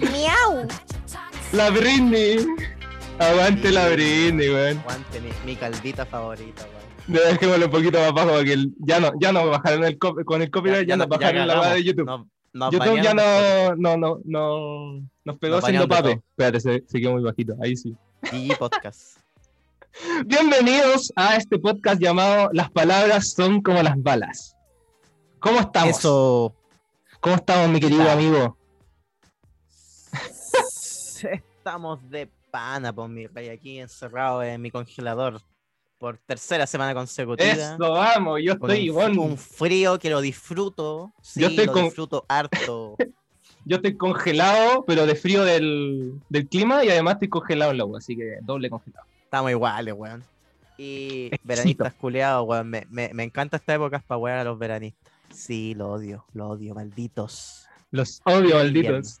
Miau. La Britney. Aguante la Britney, weón. Aguante, mi, mi calvita favorita, weón. Dejémoslo un poquito más bajo porque el- ya no, ya no bajaron el con el copyright, ya, no bajaron la weá de YouTube. Nos- nos YouTube ya no, no, no, no, nos pegó Nos haciendo pape. Espérate, se, se quedó muy bajito, ahí sí. Gigi Podcast. Bienvenidos a este podcast llamado Las palabras son como las balas. ¿Cómo estamos? Eso. ¿Cómo estamos, mi querido amigo? Estamos de pana, por mi rey, aquí encerrado en mi congelador por tercera semana consecutiva. Eso, vamos, yo con estoy un, igual. un frío que lo disfruto. Sí, Yo estoy lo con- disfruto harto. Yo estoy congelado, pero de frío del, del clima y además estoy congelado en la agua, así que doble congelado. Estamos iguales, weón. Y veranistas culeados, weón. Me, me, me encanta esta época para wear a los veranistas. Sí, lo odio, lo odio, malditos. Los odio, malditos.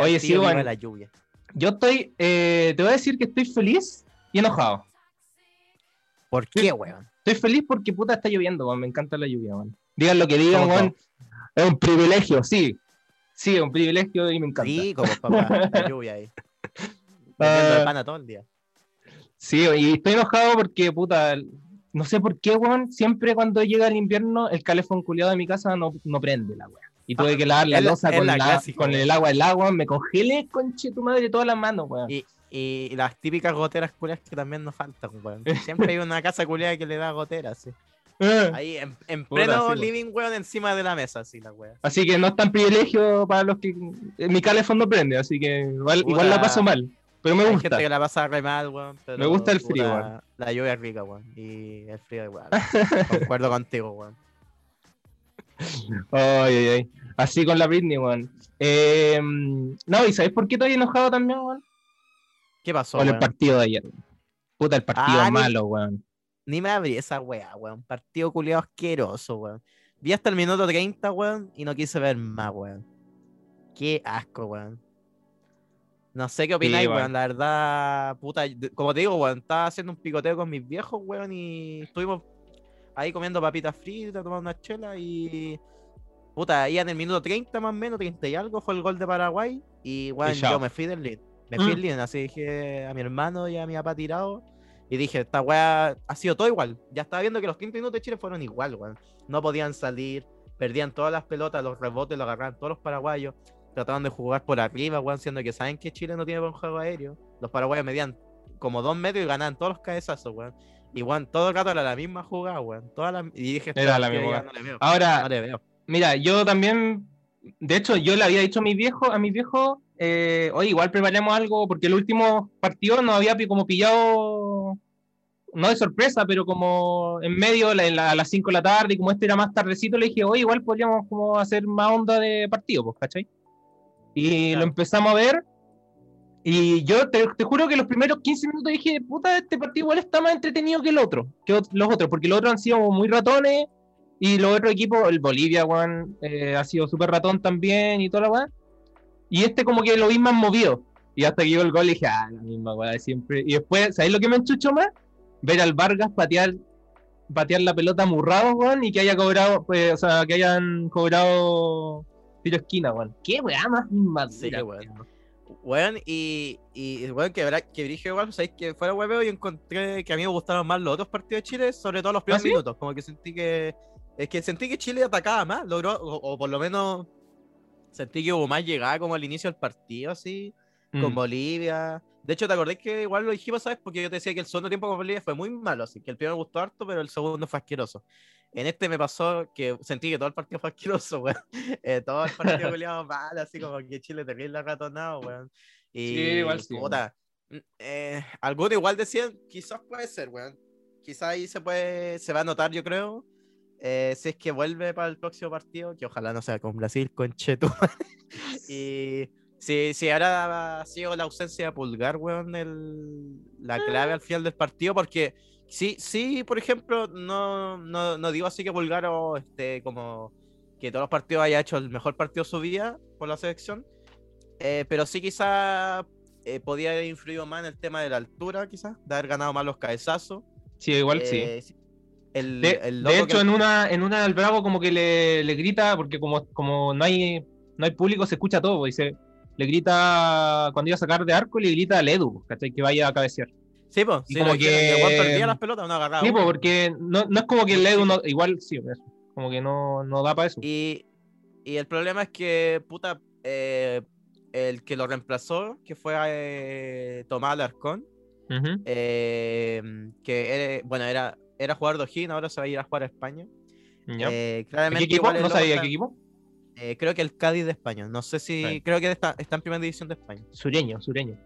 Oye, sí, weón. la lluvia. Yo estoy, eh, te voy a decir que estoy feliz y enojado. ¿Por qué, weón? Estoy feliz porque puta está lloviendo, weón. Me encanta la lluvia, weón. Digan lo que digan, weón. Es un privilegio, sí. Sí, es un privilegio y me encanta. Sí, como papá, la lluvia ahí. Vendiendo Ah. de pana todo el día. Sí, y estoy enojado porque, puta, no sé por qué, weón, siempre cuando llega el invierno, el calefón culiado de mi casa no, no prende la weá. Y tuve que lavar la Ah, losa con, la weón. el agua, el agua, me congelé, conche tu madre, todas las manos, weón. Y, y las típicas goteras culiadas que también nos faltan, weón. Siempre hay una casa culiada que le da goteras, sí. Eh, Ahí en, en Puta, pleno sí, living, weón, encima de la mesa, así la weá. Así que no es tan privilegio para los que... eh, Mi calefón no prende, así que igual, la paso mal. Pero me Hay gusta. gente que la pasa re mal, weón. pero, Me gusta el frío, weón. La lluvia es rica, weón. Y el frío igual. Concuerdo contigo, weón. Ay, ay, ay. Así con la Britney, weón. Eh, no, ¿y sabes por qué estoy enojado también, weón? ¿Qué pasó, Con el partido de ayer. Puta, el partido Ah, ni- malo, weón. Ni me abrí esa weá, weón. Partido culiado asqueroso, weón. Vi hasta el minuto 30, weón, y no quise ver más, weón. Qué asco, weón. No sé qué opináis, weón. weón. La verdad, puta, como te digo, weón, estaba haciendo un picoteo con mis viejos, weón, y estuvimos ahí comiendo papitas fritas, tomando una chela y. Puta, ahí en el minuto 30 más o menos, 30 y algo, fue el gol de Paraguay. Y, weón, yo me fui del lead. Me fui Mm. del lead, así dije a mi hermano y a mi papá tirado. Y dije, esta weá ha sido todo igual. Ya estaba viendo que los 30 minutos de Chile fueron igual, weón. No podían salir, perdían todas las pelotas, los rebotes, lo agarraban todos los paraguayos. Trataban de jugar por arriba, weón, siendo que saben que Chile no tiene buen juego aéreo. Los paraguayos medían como dos metros y ganaban todos los cabezazos, weón. Y, weón, todo el rato era la misma jugada, weón. Toda la... Y dije, Era la misma. No le veo. Ahora, No le veo. Mira, yo también, de hecho, yo le había dicho a mis viejos, a mis viejos, eh, oye, igual preparemos algo, porque el último partido nos había como pillado, no de sorpresa, pero como en medio, la- la- a las 5 de la tarde, y como este era más tardecito, le dije, oye, igual podríamos como hacer más onda de partido, pues, ¿cachai? Y Claro. lo empezamos a ver, y yo te, te juro que los primeros 15 minutos dije, puta, este partido igual está más entretenido que el otro, que los otros, porque los otros han sido muy ratones, y los otros equipos, el Bolivia, weón, eh, ha sido súper ratón también y toda la weá. Y este como que lo vi más movido. Y hasta que llegó el gol dije, ah, la misma weá de siempre. Y después, ¿sabéis lo que me enchuchó más? Ver al Vargas patear, patear la pelota amurrado, weón, y que haya cobrado, pues, o sea, que hayan cobrado tiro esquina, weón. ¿Qué weá más inmadura, Sí, weón? weón. Y, y weón, que, verdad- que dije igual, sabéis que fuera hueveo y encontré que a mí me gustaron más los otros partidos de Chile, sobre todo los primeros ¿Ah, sí? minutos. Como que sentí que. Es que sentí que Chile atacaba más, logró, o, o por lo menos sentí que hubo más llegada como al inicio del partido, así, con Mm. Bolivia. De hecho, ¿te acordás que igual lo dijimos, sabes? Porque yo te decía que el segundo tiempo con Bolivia fue muy malo, así que el primero me gustó harto, pero el segundo fue asqueroso. En este me pasó que sentí que todo el partido fue asqueroso, weón. Eh, todo el partido peleado mal, así como que Chile terrible ratonado, weón. Y, Sí, igual sí, puta, mm, eh, algunos igual decían, quizás puede ser, weón. Quizás ahí se puede, se va a notar, yo creo. Eh, si es que vuelve para el próximo partido, que ojalá no sea con Brasil, con Cheto. y si, si ahora ha sido la ausencia de Pulgar, weón, el, la clave al final del partido, porque sí, sí, por ejemplo, no, no, no digo así que Pulgar o este, como que todos los partidos haya hecho el mejor partido de su vida por la selección. Eh, pero sí quizá eh, podía haber influido más en el tema de la altura, quizás, de haber ganado más los cabezazos. Sí, igual Eh, sí. El, De, el hecho, que- en una, en una del Bravo como que le, le grita, porque como, como no hay no hay público, se escucha todo, pues, dice, le grita cuando iba a sacar de arco, le grita al Edu, ¿cachai? Que vaya a cabecear. Sí, pues, sí, como que, que- el perdía las pelotas, no agarraba. Sí, pues, una. porque no, no es como que el Edu no, igual sí, pues, como que no, no da para eso. Y, y el problema es que, puta, eh, el que lo reemplazó, que fue eh, Tomás Alarcón, eh, que era, bueno, era, era jugador de O'Higgins, ahora se va a ir a jugar a España. Ya. Eh, ¿De claramente ¿Qué equipo? No sabía qué equipo. eh, creo que el Cádiz de España. No sé si. Right. Creo que está, está en primera división de España. Sureño, sureño.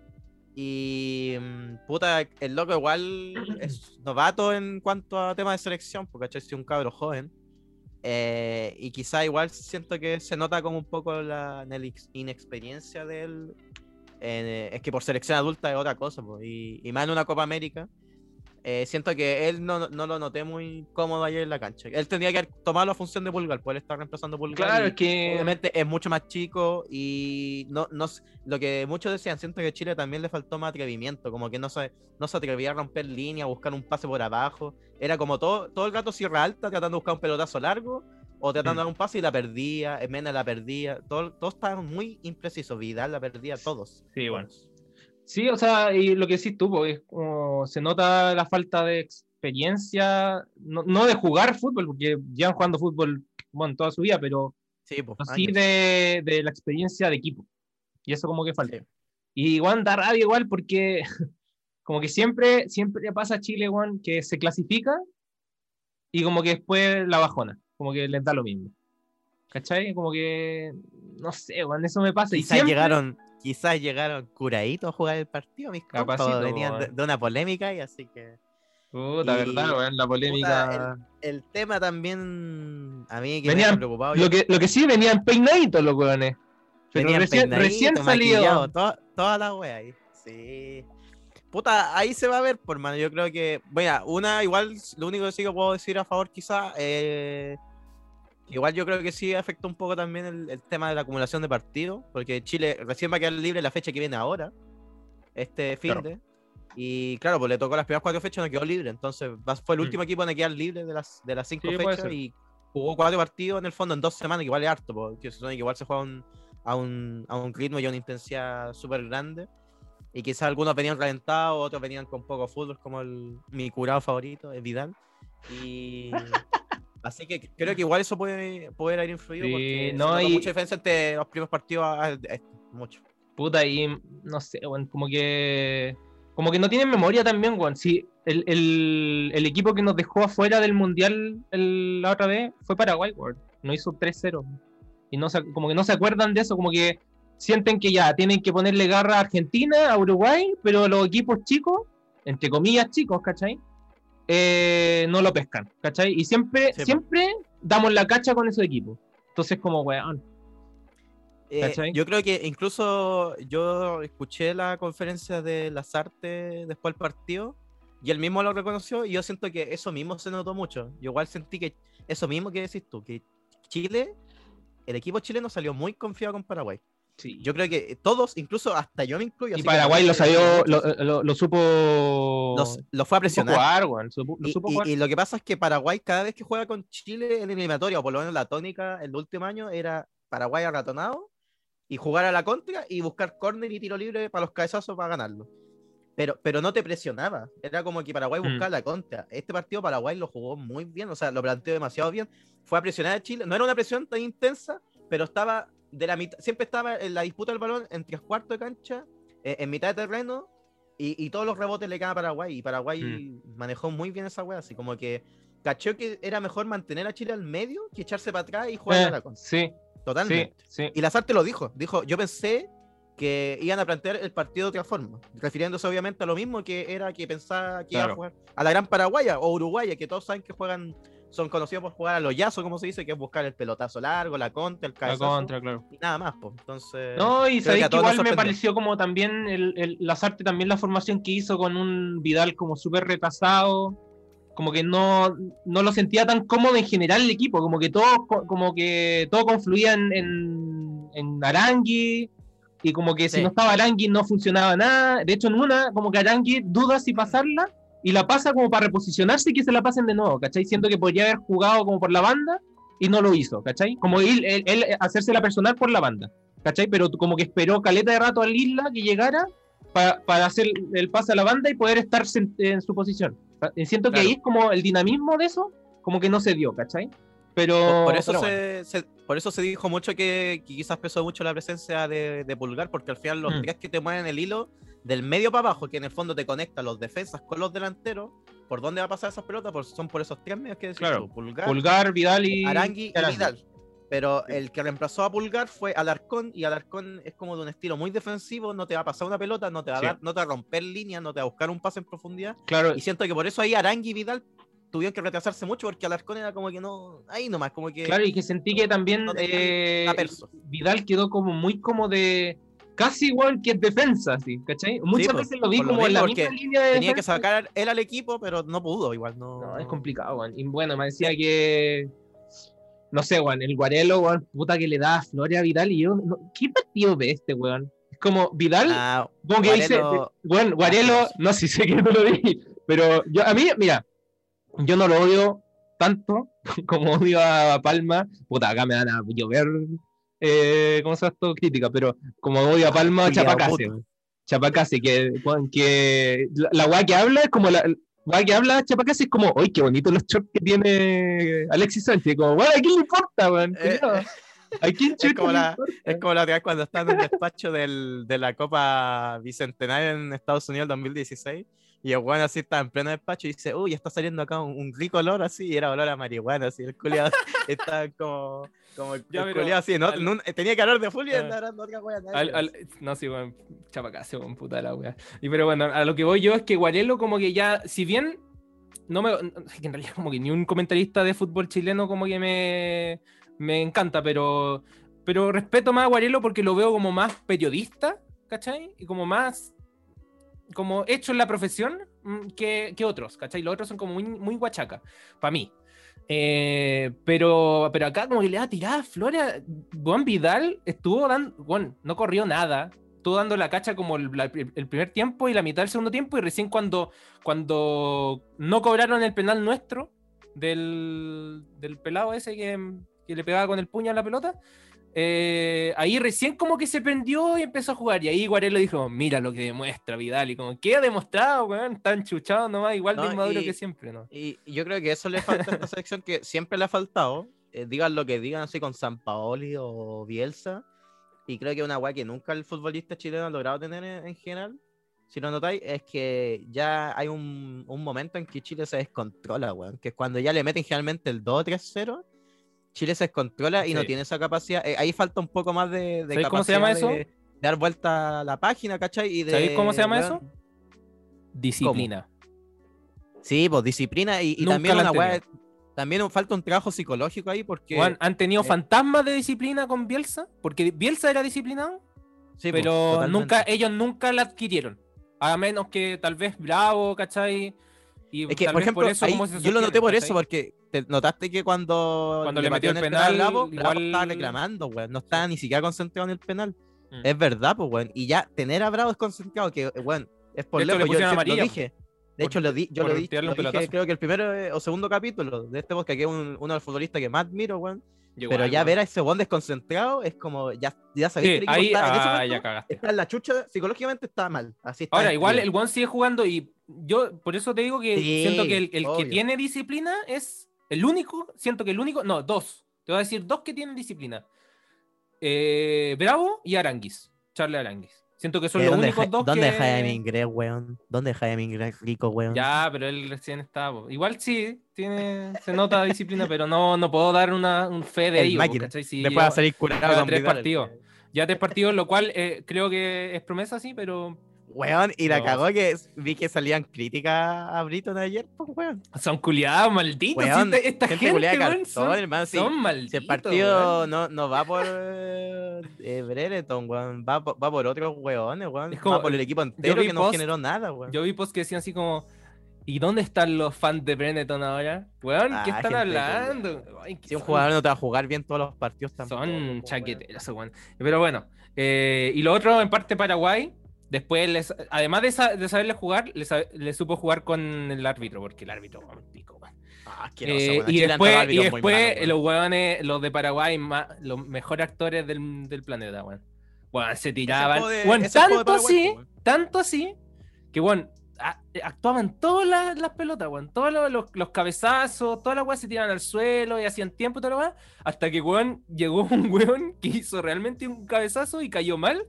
Y. mm, Puta, el loco igual es novato en cuanto a temas de selección, porque es un cabro joven. Eh, y quizá igual siento que se nota como un poco la inex- inexperiencia de él. Eh, es que por selección adulta es otra cosa, po, y, y más en una Copa América. Eh, siento que él no, no lo noté muy cómodo ayer en la cancha. Él tendría que tomado la función de Pulgar, pues él está reemplazando Pulgar. Claro, es que. Obviamente es mucho más chico y no, no lo que muchos decían, siento que a Chile también le faltó más atrevimiento, como que no se, no se atrevía a romper línea, a buscar un pase por abajo. Era como todo, todo el rato sierra alta, tratando de buscar un pelotazo largo, o tratando Mm. de dar un pase y la perdía, Mena la perdía, todo- todos estaban muy imprecisos, Vidal la perdía, todos. Sí, bueno. todos. Sí, o sea, y lo que decís tú, pues, es como se nota la falta de experiencia, no, no de jugar fútbol, porque llevan jugando fútbol bueno, toda su vida, pero Sí, pues, sí años. de, de la experiencia de equipo. Y eso como que falta. Sí. Y igual da rabia igual porque como que siempre, siempre pasa a Chile, Juan, que se clasifica y como que después la bajona, como que les da lo mismo. ¿Cachai? Como que, no sé, Juan, eso me pasa. y siempre- llegaron, quizás llegaron curaditos a jugar el partido, mis compas, venían de, weón. de una polémica y así que... Puta, y- verdad, weón, la polémica. el tema también a mí que me Venían- ha preocupado Lo que, lo que sí, venían peinaditos los weones. Pero venían recién, salido. maquillados, toda, toda la wea ahí sí puta ahí se va a ver por mano yo creo que bueno una igual lo único que sí que puedo decir a favor quizá eh, igual yo creo que sí afecta un poco también el, el tema de la acumulación de partidos porque Chile recién va a quedar libre la fecha que viene ahora este fin Claro. de y claro, pues le tocó las primeras cuatro fechas, no quedó libre. Entonces fue el Mm. último equipo en quedar libre de las, de las cinco Sí, fechas y jugó cuatro partidos en el fondo en dos semanas, que igual es harto, porque se que igual se juega un- a, un, a un ritmo y a una intensidad súper grande. Y quizás algunos venían reventados, otros venían con poco fútbol, como el, mi curado favorito, es Vidal. Y así que creo que igual eso puede, puede haber influido, Sí, porque no, se nota y- mucha diferencia entre los primeros partidos a, este, mucho. Puta, y no sé, como que. Como que no tienen memoria también, weón. Sí, el, el, el equipo que nos dejó afuera del mundial el- la otra vez fue Paraguay, weón. No hizo 3-0. Y no se- como que no se acuerdan de eso, como que sienten que ya tienen que ponerle garra a Argentina, a Uruguay, pero los equipos chicos, entre comillas chicos, ¿cachai? Eh, no lo pescan, ¿cachai? Y siempre, Sí, siempre damos la cacha con esos equipos. Entonces, como, weón. Eh, yo creo que incluso yo escuché la conferencia de Lazarte después del partido y él mismo lo reconoció y yo siento que eso mismo se notó mucho. Yo igual sentí que eso mismo que decís tú, que Chile, el equipo chileno salió muy confiado con Paraguay. Sí. Yo creo que todos, incluso hasta yo me incluyo. y así que Paraguay lo salió, lo, lo- lo supo. los- lo fue a supo presionar. jugar, weón, supo- lo Y, supo y- jugar. y lo que pasa es que Paraguay, cada vez que juega con Chile en eliminatoria, o por lo menos la tónica el último año, era Paraguay arratonado y jugar a la contra y buscar córner y tiro libre para los cabezazos para ganarlo. Pero, pero no te presionaba. Era como que Paraguay Mm. buscaba la contra. Este partido Paraguay lo jugó muy bien, o sea, lo planteó demasiado bien. Fue a presionar a Chile. No era una presión tan intensa, pero estaba de la mitad, siempre estaba en la disputa del balón en tres cuartos de cancha, eh, en mitad de terreno, y, y todos los rebotes le quedaban a Paraguay. Y Paraguay Mm. manejó muy bien esa wea, así como que cachó que era mejor mantener a Chile al medio que echarse para atrás y jugar a Eh, la contra. sí, sí, Totalmente. sí. Y Lazarte lo dijo. Dijo, yo pensé que iban a plantear el partido de otra forma. Refiriéndose obviamente a lo mismo que era que pensaba que iba a jugar a la gran Paraguaya o Uruguaya, que todos saben que juegan, son conocidos por jugar a los yazos, como se dice, que es buscar el pelotazo largo, la contra, el La cabezazo. contra, claro. Y nada más, pues. Entonces. No, y sabéis que igual me pareció como también el, el Lazarte, también la formación que hizo con un Vidal como súper retrasado, como que no, no lo sentía tan cómodo en general el equipo, como que todo, co- como que todo confluía en, en, en Arangui, y como que si no estaba Arangui no funcionaba nada. De hecho, en una, como que Arangui duda si pasarla, y la pasa como para reposicionarse y que se la pasen de nuevo, ¿cachai? Siento que podría haber jugado como por la banda y no lo hizo, ¿cachai? Como él, él, él hacerse la personal por la banda, ¿cachai? Pero como que esperó caleta de rato al Isla que llegara pa- para hacer el pase a la banda y poder estar sen- en su posición. Eh, Siento que Claro. ahí es como el dinamismo de eso, como que no se dio, ¿cachai? Pero. Por, eso pero se, se- por eso se dijo mucho que, que quizás pesó mucho la presencia de, de Pulgar, porque al final los Mm. tres que te mueven el hilo del medio para abajo, que en el fondo te conecta los defensas con los delanteros, ¿por dónde va a pasar esas pelotas? Por- son por esos tres medios que decís Claro. tú, Pulgar, Pulgar, Vidal y. Arangui y. Vidal. Pero el que reemplazó a Pulgar fue Alarcón, y Alarcón es como de un estilo muy defensivo, no te va a pasar una pelota, no te va a, Sí. dar- no te va a romper línea, no te va a buscar un pase en profundidad. Claro, Y siento que por eso ahí Arangui y Vidal tuvieron que retrasarse mucho, porque Alarcón era como que no, ahí nomás, como que... claro, y que sentí que también no eh. Vidal quedó como muy como de. Casi igual que defensa, así, ¿cachai? Muchas pues, veces lo vi por lo como en la misma línea de Tenía que defensa. sacar él al equipo, pero no pudo, igual no. No, es complicado, weón. Y bueno, me decía que. No sé, weón, el Guarelo, weón, puta que le da a Floria a Vidal. Y yo, no- ¿qué partido ve este, weón? Es como Vidal, Ah, como que dice. Guarelo- Bueno, Guarelo, Asqueroso. no sé si sé que tú lo di, pero yo, a mí, mira, yo no lo odio tanto como odio a Palma. Puta, acá me van a llover. Eh, ¿Cómo se llama esto? Crítica, pero como odio a Palma, culiao Chapacase. Chapacase, que, que la, weá que habla es como la. la que habla Chapacase es como, uy, qué bonitos los shorts que tiene Alexis Sánchez. Como, weón, ¿a quién le importa, weón? Eh, Culiao. ¿A quién chucha como la-? Es como la otra cuando estaba en el despacho del, de la Copa Bicentenaria en Estados Unidos 2016. Y el weón así estaba en pleno despacho y dice, uy, está saliendo acá un, un rico olor así, y era olor a marihuana, así, el culiado estaba como, como el Ya, pero culiao así, ¿no? al- tenía calor de full y Ah. andaba hablando otra no, sí, weón, chapacase, weón, puta la wea. Y pero bueno, a lo que voy yo es que Guarelo como que ya, si bien no me, en realidad como que ni un comentarista de fútbol chileno como que me, me encanta, pero, pero respeto más a Guarelo porque lo veo como más periodista, ¿cachai? Y como más, como hecho en la profesión mm, que, que otros, ¿cachai? Los otros son como muy, muy guachaca, para mí. Eh, pero, pero acá como que le da tirada Flora. Juan Vidal estuvo dando. Bueno, no corrió nada. Estuvo dando la cacha como el, la- el primer tiempo y la mitad del segundo tiempo. Y recién cuando, cuando no cobraron el penal nuestro del, del pelado ese que, que le pegaba con el puño a la pelota. Eh, ahí recién como que se prendió y empezó a jugar. Y ahí Guarelo dijo: Mira lo que demuestra Vidal. Y como, ¿qué ha demostrado, weón? Tan chuchado nomás, igual de No, inmaduro y- que siempre, ¿no? Y yo creo que eso le falta a esta selección que siempre le ha faltado. eh, digan lo que digan así con San Paoli o Bielsa. Y creo que una weá que nunca el futbolista chileno ha logrado tener en, en general, si lo notáis, es que ya hay un, un momento en que Chile se descontrola, weón. Que es cuando ya le meten generalmente el 2 3-0, Chile se descontrola y no tiene esa capacidad. eh, ahí falta un poco más de, de ¿Sabéis cómo se capacidad llama de- eso? de dar vuelta a la página, ¿cachai? Y de, ¿Sabéis cómo se llama eso? Disciplina. Sí, pues disciplina y, también una weá. También falta un trabajo psicológico ahí porque. Juan, ¿Han tenido eh, fantasmas de disciplina con Bielsa? Porque Bielsa era disciplinado, sí, pues, pero nunca, ellos nunca la adquirieron. A menos que tal vez Bravo, ¿cachai? Y Es que, por ejemplo, eso ahí se yo lo noté por eso, porque te notaste que cuando, Cuando le metió el metieron penal, a Bravo igual- estaba reclamando, weón. No estaba ni siquiera concentrado en el penal. Mm. Es verdad, pues, weón. Y ya tener a Bravo desconcentrado, que, weón, es por lejos. Yo pusieron lo dije. De por- hecho, lo di, yo por lo, di, lo dije, creo que el primero eh, o segundo capítulo de este podcast, que es un- uno de los futbolistas que más admiro, weón. Pero ya ver a ese weón desconcentrado es como, ya, ya sabéis Sí, que ahí está, en ese ah, momento ya cagaste. está en la chucha, psicológicamente está mal. Así está Ahora, igual el One sigue jugando y yo por eso te digo que Sí, siento que el, el que tiene disciplina es el único, siento que el único, no, dos. Te voy a decir dos que tienen disciplina. Eh, Bravo y Aranguis, Charlie Aranguis. Siento que son Eh, los ¿Dónde, únicos dos ¿Dónde que... Jaime Ingrés, weón? ¿Dónde Jaime Ingrés rico, weón? Ya, pero él recién está. po. Igual sí, tiene, se nota disciplina, pero no, no puedo dar una, un fe de. ¿cachai? Si Después va a salir curado tres partidos. ya tres partidos, lo cual eh, creo que es promesa, sí, pero Weón, y la No. cagó que vi que salían críticas a Britton ayer, pues, weón. son culiados malditos. si Weón, esta, esta gente gente, cartón, son, hermano, sí. son malditos. Si el partido no, no va por eh, Brereton, weón, va, por- va por otros weones, weón. Es como- va por el equipo entero que no generó nada, weón. Yo vi posts que decían así como. ¿Y dónde están los fans de Benetton ahora? Weón, ¿qué Ah, están hablando? Ay, Si un jugador no te va a jugar bien todos los partidos tampoco. Son weón. chaqueteros, weón. Pero bueno, eh, y lo otro, en parte Paraguay, después, les, además de, sa- de saberle jugar, le, sa- le supo jugar con el árbitro, porque el árbitro, weón, pico, weón. Ah, Eh, weón. y después, y después los weones, los de Paraguay, los mejores actores del, del planeta, weón. Weón, se tiraban. de- tanto así, weón. tanto así, que a- actuaban todas las, las pelotas, weón. Todos los, los, los cabezazos, todas las weas se tiraban al suelo y hacían tiempo y toda la wea, Hasta que weón llegó un weón que hizo realmente un cabezazo y cayó mal.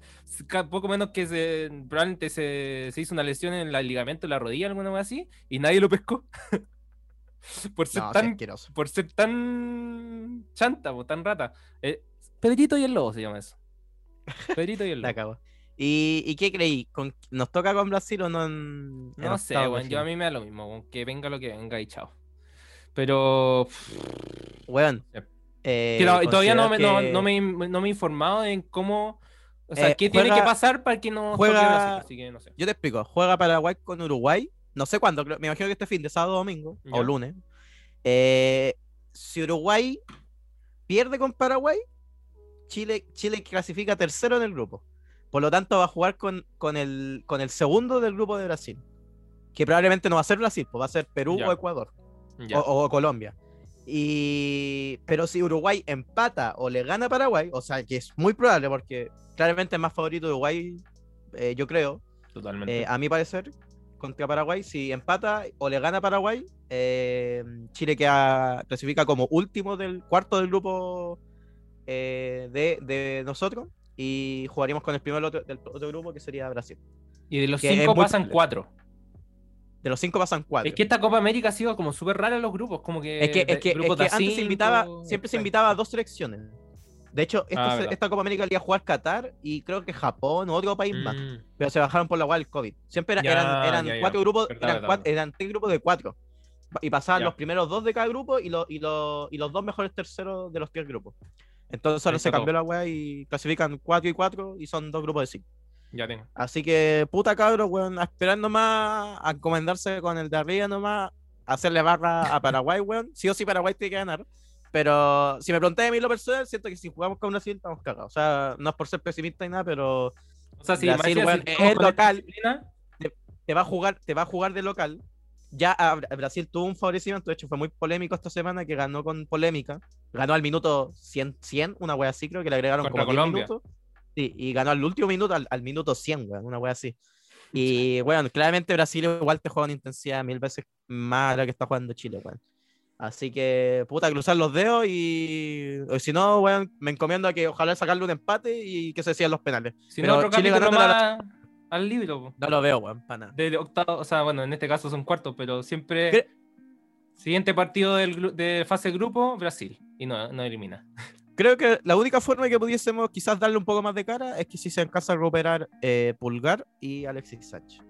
Poco menos que se, probablemente se, se hizo una lesión en el ligamento de la rodilla, alguna wea así, y nadie lo pescó. Por ser No, tan por ser tan chanta, po, tan rata. Eh, Pedrito y el lobo se llama eso. Pedrito y el lobo. ¿Y, y qué creí? ¿Con- ¿Nos toca con Brasil o no en, en No sé, weón, yo a mí me da lo mismo, weón, que venga lo que venga y chao. Pero Weón. Yep. eh, todavía no me, considero no, que no me, no me he informado en cómo, o sea, Eh, qué tiene que pasar para que no juega- Brasil, así que no sé. Yo te explico. Juega Paraguay con Uruguay. No sé cuándo. me imagino que este fin de sábado o domingo. Ya. O lunes. Eh, si Uruguay pierde con Paraguay, Chile, Chile clasifica tercero en el grupo. Por lo tanto, va a jugar con, con, el, con el segundo del grupo de Brasil. Que probablemente no va a ser Brasil, pues va a ser Perú Ya. o Ecuador. O, o Colombia. Y pero si Uruguay empata o le gana a Paraguay, o sea que es muy probable porque claramente es más favorito Uruguay, eh, yo creo, Totalmente. eh, a mi parecer, contra Paraguay. Si empata o le gana a Paraguay, eh, Chile queda, clasifica como último del cuarto del grupo de, de nosotros y jugaríamos con el primero otro- del otro grupo que sería Brasil. y de los que cinco pasan cuatro. De los cinco pasan cuatro. Es que esta Copa América ha sido como súper rara en los grupos, como que... Es que, es que, es antes se invitaba, siempre se invitaba a dos selecciones. De hecho, esta, Ah, se- esta Copa América la iba a jugar Qatar y creo que Japón o otro país más. Mm. Pero se bajaron por la guay del COVID. Siempre era- Ya, eran, eran ya, ya. cuatro grupos, Verdad, eran, verdad, cuatro- verdad. eran tres grupos de cuatro. Y pasaban Ya. los primeros dos de cada grupo y, los y, los y los dos mejores terceros de los tres grupos. Entonces ahora se cambió la weá y clasifican cuatro y cuatro y son dos grupos de cinco. Ya tengo. Así que, puta cabros, weón, a esperar nomás, a encomendarse con el de arriba nomás, a hacerle barra a Paraguay, weón. Sí o sí Paraguay tiene que ganar. Pero si me pregunté a mí lo personal, siento que si jugamos con Brasil estamos cagados. O sea, no es por ser pesimista ni nada, pero O sea, sí, Brasil, weón, si es local. te va a jugar, te va a jugar de local. Ya a Bra- Brasil tuvo un favorecimiento, de hecho fue muy polémico esta semana que ganó con polémica. Ganó al minuto 100, 100 una wea así, creo que le agregaron Contra como 10 Colombia. minutos. Sí, y ganó al último minuto, al, al minuto 100, weón, una wea así. Y bueno, claramente Brasil igual te juega una intensidad mil veces más a la que está jugando Chile, weón. Así que, puta, cruzar los dedos y, o si no, weón, me encomiendo a que ojalá sacarle un empate y que se decían los penales. Si Pero no, otro Chile capítulo ganándole a más al libro, po. No lo veo, weón, para nada. de octavo, o sea, bueno, en este caso son cuartos, pero siempre ¿Qué? siguiente partido del, de fase grupo, Brasil, y no, no elimina. Creo que la única forma que pudiésemos quizás darle un poco más de cara es que si se alcanza a recuperar eh, Pulgar y Alexis Sánchez.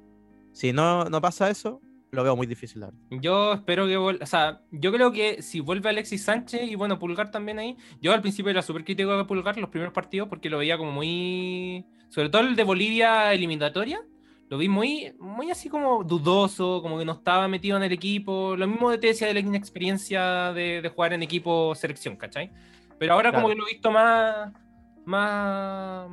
Si no, no pasa eso, lo veo muy difícil. verdad. Yo espero que vuelva, o sea, yo creo que si vuelve Alexis Sánchez y bueno, Pulgar también ahí, yo al principio era súper crítico de Pulgar los primeros partidos porque lo veía como muy, sobre todo el de Bolivia eliminatoria, lo vi muy, muy así como dudoso, como que no estaba metido en el equipo, lo mismo de te decía de la inexperiencia de, de jugar en equipo selección, ¿cachai? Pero ahora como Claro. que lo he visto más, más,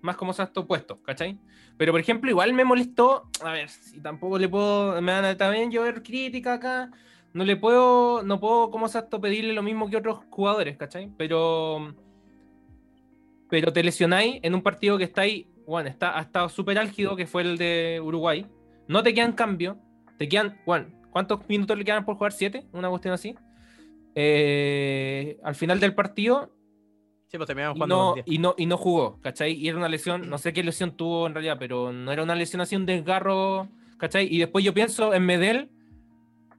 más como se puesto, ¿cachai? Pero por ejemplo, igual me molestó, a ver, si tampoco le puedo, me van a también llover crítica acá, no le puedo, no puedo como se pedirle lo mismo que otros jugadores, ¿cachai? Pero, pero te lesionáis en un partido que está ahí, bueno, está, ha estado súper álgido, que fue el de Uruguay, no te quedan cambios, te quedan, bueno, ¿cuántos minutos le quedan por jugar? ¿Siete? Una cuestión así. Eh, al final del partido Sí, pues terminamos y jugando no, los 10. y, no, y no jugó, ¿cachai? Y era una lesión, no sé qué lesión tuvo en realidad, pero no era una lesión así, un desgarro, ¿cachai? Y después yo pienso en Medel,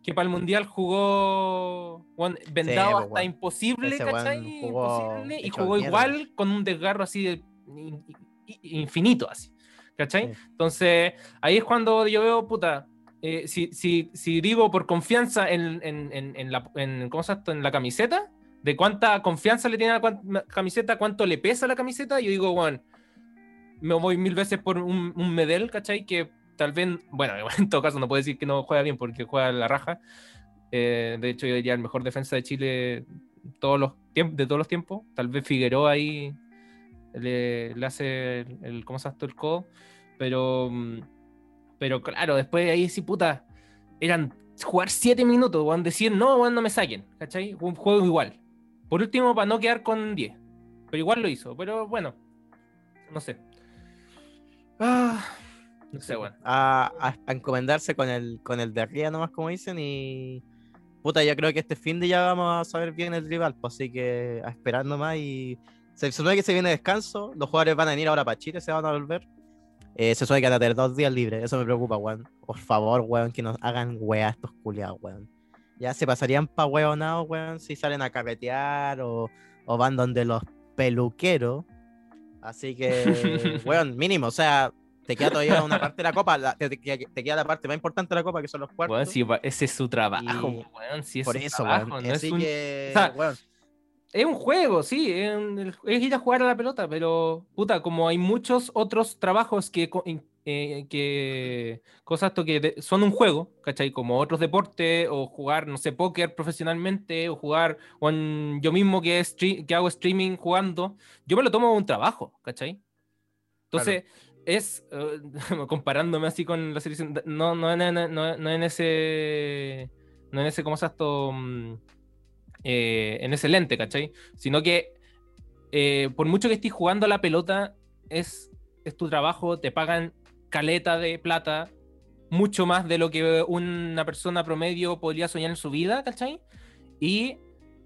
que para el Mundial jugó bueno, vendado pues, hasta weón. imposible, Ese ¿cachai? jugó Imposible, y jugó mierda. igual con un desgarro así de infinito, así, ¿cachai? Sí. Entonces, ahí es cuando yo veo, puta, eh, si, si, si digo por confianza en, en, en, en la, en, ¿cómo se en la camiseta, de cuánta confianza le tiene a la camiseta, cuánto le pesa la camiseta, yo digo, bueno, me voy mil veces por un, un Medel, ¿cachai? Que tal vez, bueno, en todo caso no puedo decir que no juega bien porque juega la raja. Eh, de hecho, yo diría el mejor defensa de Chile todos los tiempos, de todos los tiempos. Tal vez Figueroa ahí le, le hace el, el- ¿cómo se esto? el codo. Pero, mm, pero claro, después ahí sí, puta, eran jugar 7 minutos, weón, decir, no, weón, no me saquen, ¿cachai? Un juego igual. Por último, para no quedar con 10. Pero igual lo hizo, pero bueno, no sé. Ah, no sé, weón. a, a- encomendarse con el, con el de arriba nomás, como dicen, y puta, yo creo que este fin de ya vamos a saber bien el rival, pues así que a esperar nomás y se supone que se viene descanso, los jugadores van a venir ahora para Chile, se van a volver. Eh, se supone que van a tener dos días libres, eso me preocupa, weón. Por favor, weón, que nos hagan weá estos culiados, weón. Ya se pasarían pa' weonados, weón, si salen a carretear o, o van donde los peluqueros. Así que, weón, mínimo, o sea, te queda todavía una parte de la copa, la- te, te queda- la parte más importante de la copa, que son los cuartos. Weón, sí, va- ese es su trabajo, Y- weón, sí, es Por su eso, trabajo, no es Así un- que, o sea, weón, Es un juego, sí, es, es ir a jugar a la pelota, pero puta, como hay muchos otros trabajos que, eh, que cosas que de- son un juego, ¿cachai? Como otros deportes, o jugar, no sé, póker profesionalmente, o jugar, o en- yo mismo que, que hago streaming jugando, yo me lo tomo como un trabajo, ¿cachai? Entonces, es, eh, comparándome así con la selección, no, no, en- no, no- no en ese, no en ese, ¿cómo se llama esto? Mm, eh, en ese lente, ¿cachai? Sino que eh, por mucho que estés jugando a la pelota, es, es tu trabajo, te pagan caleta de plata, mucho más de lo que una persona promedio podría soñar en su vida, ¿cachai? Y,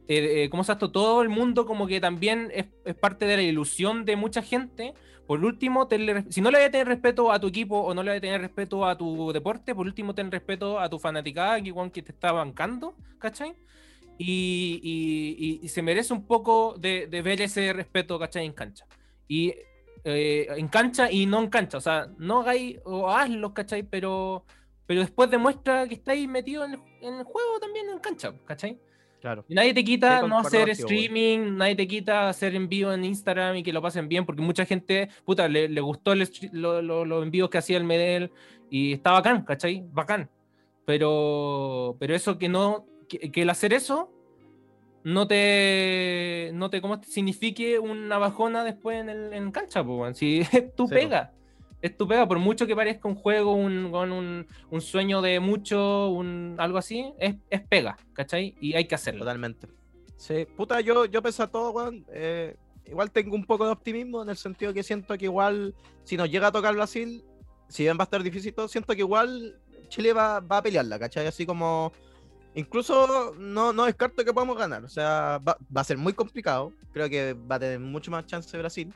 eh, eh, ¿cómo se llama esto? Todo el mundo como que también es, es parte de la ilusión de mucha gente. Por último, tenle si no le vas a tener respeto a tu equipo o no le vas a tener respeto a tu deporte, por último, ten respeto a tu fanaticada que, que te está bancando, ¿cachai? Y, y- y- se merece un poco de, de ver ese respeto, ¿cachai? En cancha. Y eh, en cancha y no en cancha. O sea, no hagáis o hazlo, ¿cachai? Pero, pero después demuestra que estáis metido en el, en el juego también en cancha, ¿cachai? claro. Y nadie te quita Sí, no hacer streaming, nadie te quita hacer envío en Instagram y que lo pasen bien, porque mucha gente, puta, le, le gustó stre- lo- lo- los envíos que hacía el Medel y está bacán, ¿cachai? Bacán. Pero, pero eso que no, que, que el hacer eso no te, no te, ¿cómo te signifique una bajona después en, el, en cancha, po. Si es tu po. pega. Es tu pega, por mucho que parezca un juego, un, con un, un sueño de mucho, un, algo así, es, es pega, ¿cachai? Y hay que hacerlo. Totalmente. Sí, puta, yo, yo pese a todo, weón. eh, igual tengo un poco de optimismo en el sentido que siento que igual, si nos llega a tocar Brasil, si bien va a estar difícil todo, siento que igual Chile va, va a pelearla, ¿cachai? Así como. Incluso no, no descarto que podamos ganar. O sea, va, va a ser muy complicado. Creo que va a tener mucho más chance Brasil.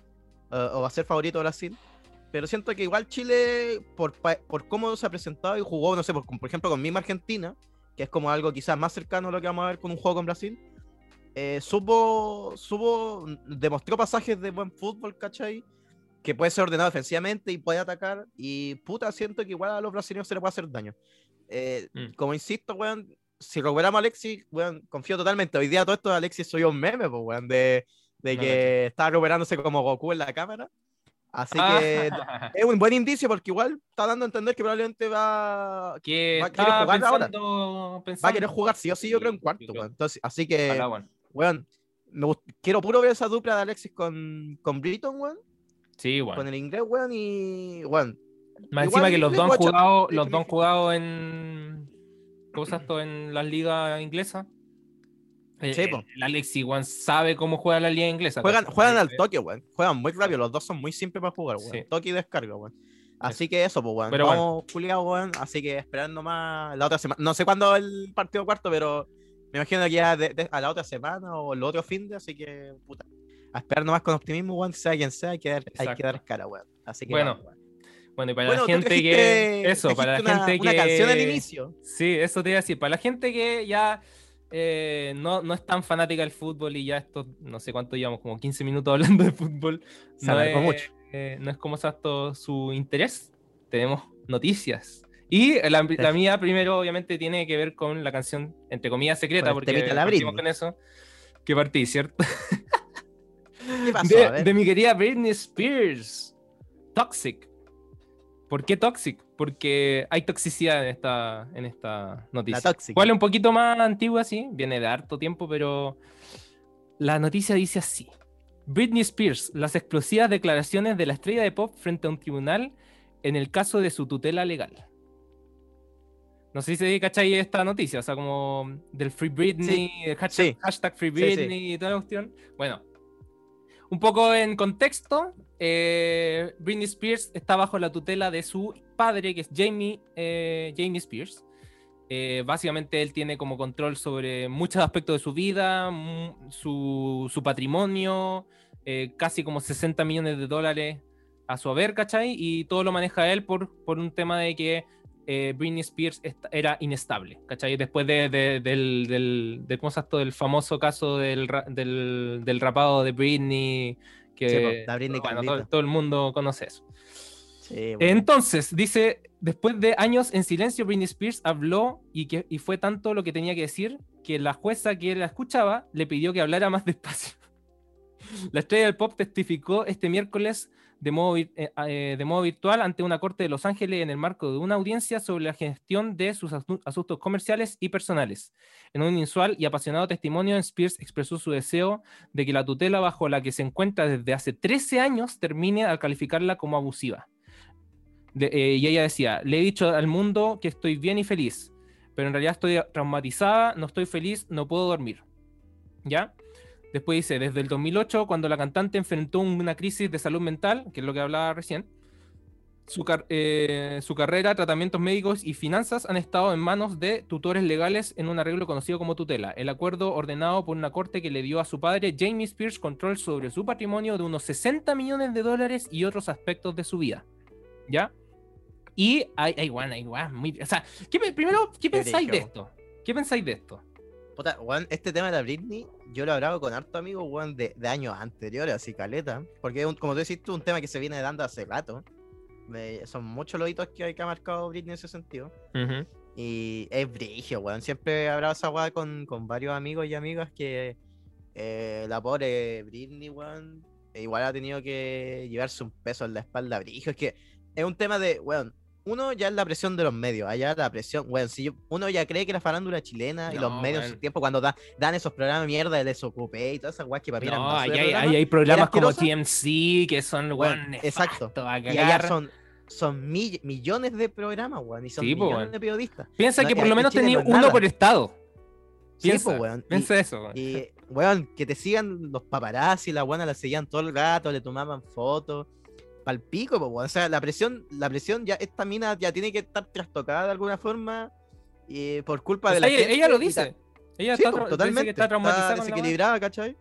eh, o va a ser favorito Brasil. Pero siento que igual Chile, por, por cómo se ha presentado y jugó, no sé, por, por ejemplo, con misma Argentina, que es como algo quizás más cercano a lo que vamos a ver con un juego con Brasil, eh, supo, supo, demostró pasajes de buen fútbol, ¿cachai? Que puede ser ordenado defensivamente y puede atacar. Y puta, siento que igual a los brasileños se les puede hacer daño. Eh, Mm. Como insisto, weón, si recuperamos a Alexis, weón, confío totalmente. Hoy día todo esto de Alexis soy un meme, pues, weón, de, de No, que está recuperándose como Goku en la cámara. Así Ah, que es un buen indicio porque igual está dando a entender que probablemente va, que va a querer jugar ahora. pensando, va a pensando- querer jugar sí o sí, yo creo, en cuarto, creo. Entonces, así que, Ojalá, weón. weón, me quiero puro ver esa dupla de Alexis con, con Britton, weón, Sí, weón. con el inglés, weón, y, weón, Más igual encima que los dos han jugado, los dos jugado en cosas esto en las ligas inglesas. Eh, Sí, eh, el Alexi Juan sabe cómo juega la liga inglesa. juegan, juegan al toque, weón, juegan muy rápido, los dos son muy simples para jugar, weón, Sí. toque y descarga, weón. Así que eso, pues, weón, Pero vamos culiados, weón, así que esperando más la otra semana, no sé cuándo el partido cuarto, pero me imagino que ya de- de- a la otra semana o el otro fin de, así que, puta, a esperar nomás con optimismo, weón, sea quien sea, hay que dar, hay que dar escala, weón. Así que Bueno, vamos, weón. Bueno, y para Bueno, la gente trajiste- que. Eso, para la una- gente una que. canción al inicio. Sí, eso te iba a decir. Para la gente que ya eh, no, no es tan fanática del fútbol y ya esto, no sé cuánto llevamos, como 15 minutos hablando de fútbol. Se no es, mucho. eh, no es como exacto su interés. Tenemos noticias. Y la, la mía primero obviamente tiene que ver con la canción, entre comillas, secreta, el porque partimos con eso. Que partí, ¿cierto? ¿Qué pasó? De, de mi querida Britney Spears. Toxic. ¿Por qué toxic? Porque hay toxicidad en esta, en esta noticia. tóxica. ¿Cuál es un poquito más antigua, sí? Viene de harto tiempo, pero la noticia dice así. Britney Spears, las explosivas declaraciones de la estrella de pop frente a un tribunal en el caso de su tutela legal. No sé si cacháis esta noticia, o sea, como del Free Britney, el hashtag, sí. hashtag Free sí. Britney y toda la cuestión. Bueno, un poco en contexto, eh, Britney Spears está bajo la tutela de su padre, que es Jamie, eh, Jamie Spears. Eh, básicamente él tiene como control sobre muchos aspectos de su vida, mu- su, su patrimonio, casi como 60 millones de dólares a su haber, ¿cachai? Y todo lo maneja él por, por un tema de que eh, Britney Spears era inestable, ¿cachai? Después de- de- del, del, del, ¿cómo esto? del famoso caso del, del, del rapado de Britney, que Sí, la Britney bueno, todo, todo el mundo conoce eso. Sí, bueno. Entonces, dice, después de años en silencio, Britney Spears habló y, que, y fue tanto lo que tenía que decir que la jueza que la escuchaba le pidió que hablara más despacio. La estrella del pop testificó este miércoles de modo, eh, eh, de modo virtual ante una corte de Los Ángeles en el marco de una audiencia sobre la gestión de sus asu- asuntos comerciales y personales. En un inusual y apasionado testimonio, Spears expresó su deseo de que la tutela bajo la que se encuentra desde hace 13 años termine al calificarla como abusiva. De- eh, y ella decía, le he dicho al mundo que estoy bien y feliz, pero en realidad estoy traumatizada, no estoy feliz, no puedo dormir. ¿Ya? Después dice, desde el 2008, cuando la cantante enfrentó una crisis de salud mental, que es lo que hablaba recién, su, car- eh, su carrera, tratamientos médicos y finanzas han estado en manos de tutores legales en un arreglo conocido como tutela. El acuerdo ordenado por una corte que le dio a su padre, Jamie Spears, control sobre su patrimonio de unos 60 millones de dólares y otros aspectos de su vida. ¿Ya? Y hay, hay, guan, muy... O sea, ¿qué pe- primero, ¿qué pensáis de esto? ¿Qué pensáis de esto? Puta, weón, este tema de la Britney, yo lo he hablado con harto amigos, weón, de, de años anteriores, así caleta. Porque, un- como tú decís tú, un tema que se viene dando hace rato. Me- son muchos los hitos que, que ha marcado Britney en ese sentido. Y es brigio, weón. Siempre he hablado esa weá con, con varios amigos y amigas que eh, la pobre Britney, weón, igual ha tenido que llevarse un peso en la espalda brigio. Es que es un tema de, weón, uno ya es la presión de los medios, allá la presión, weón, si yo- uno ya cree que la farándula chilena y los medios en su tiempo cuando da- dan esos programas de mierda de desocupé y todas esas weas que para mí No, hay, hay programas como. TMC que son, weón, exacto. y allá son, son mill- millones de programas, weón, y son Sí, po, millones de periodistas. Piensa no, que por lo menos tenía uno nada. por estado. Sí, Piensa, po, weón. Y- piensa eso, weón. Y, weón, que te sigan los paparazzi, la buena la seguían todo el rato, le tomaban fotos. Pal pico, po. O sea, la presión, la presión ya, esta mina ya tiene que estar trastocada de alguna forma. Y por culpa O de la ella, gente ella lo dice. Ella Sí, está, po, totalmente. que está traumatizada desequilibrada, ¿cachai?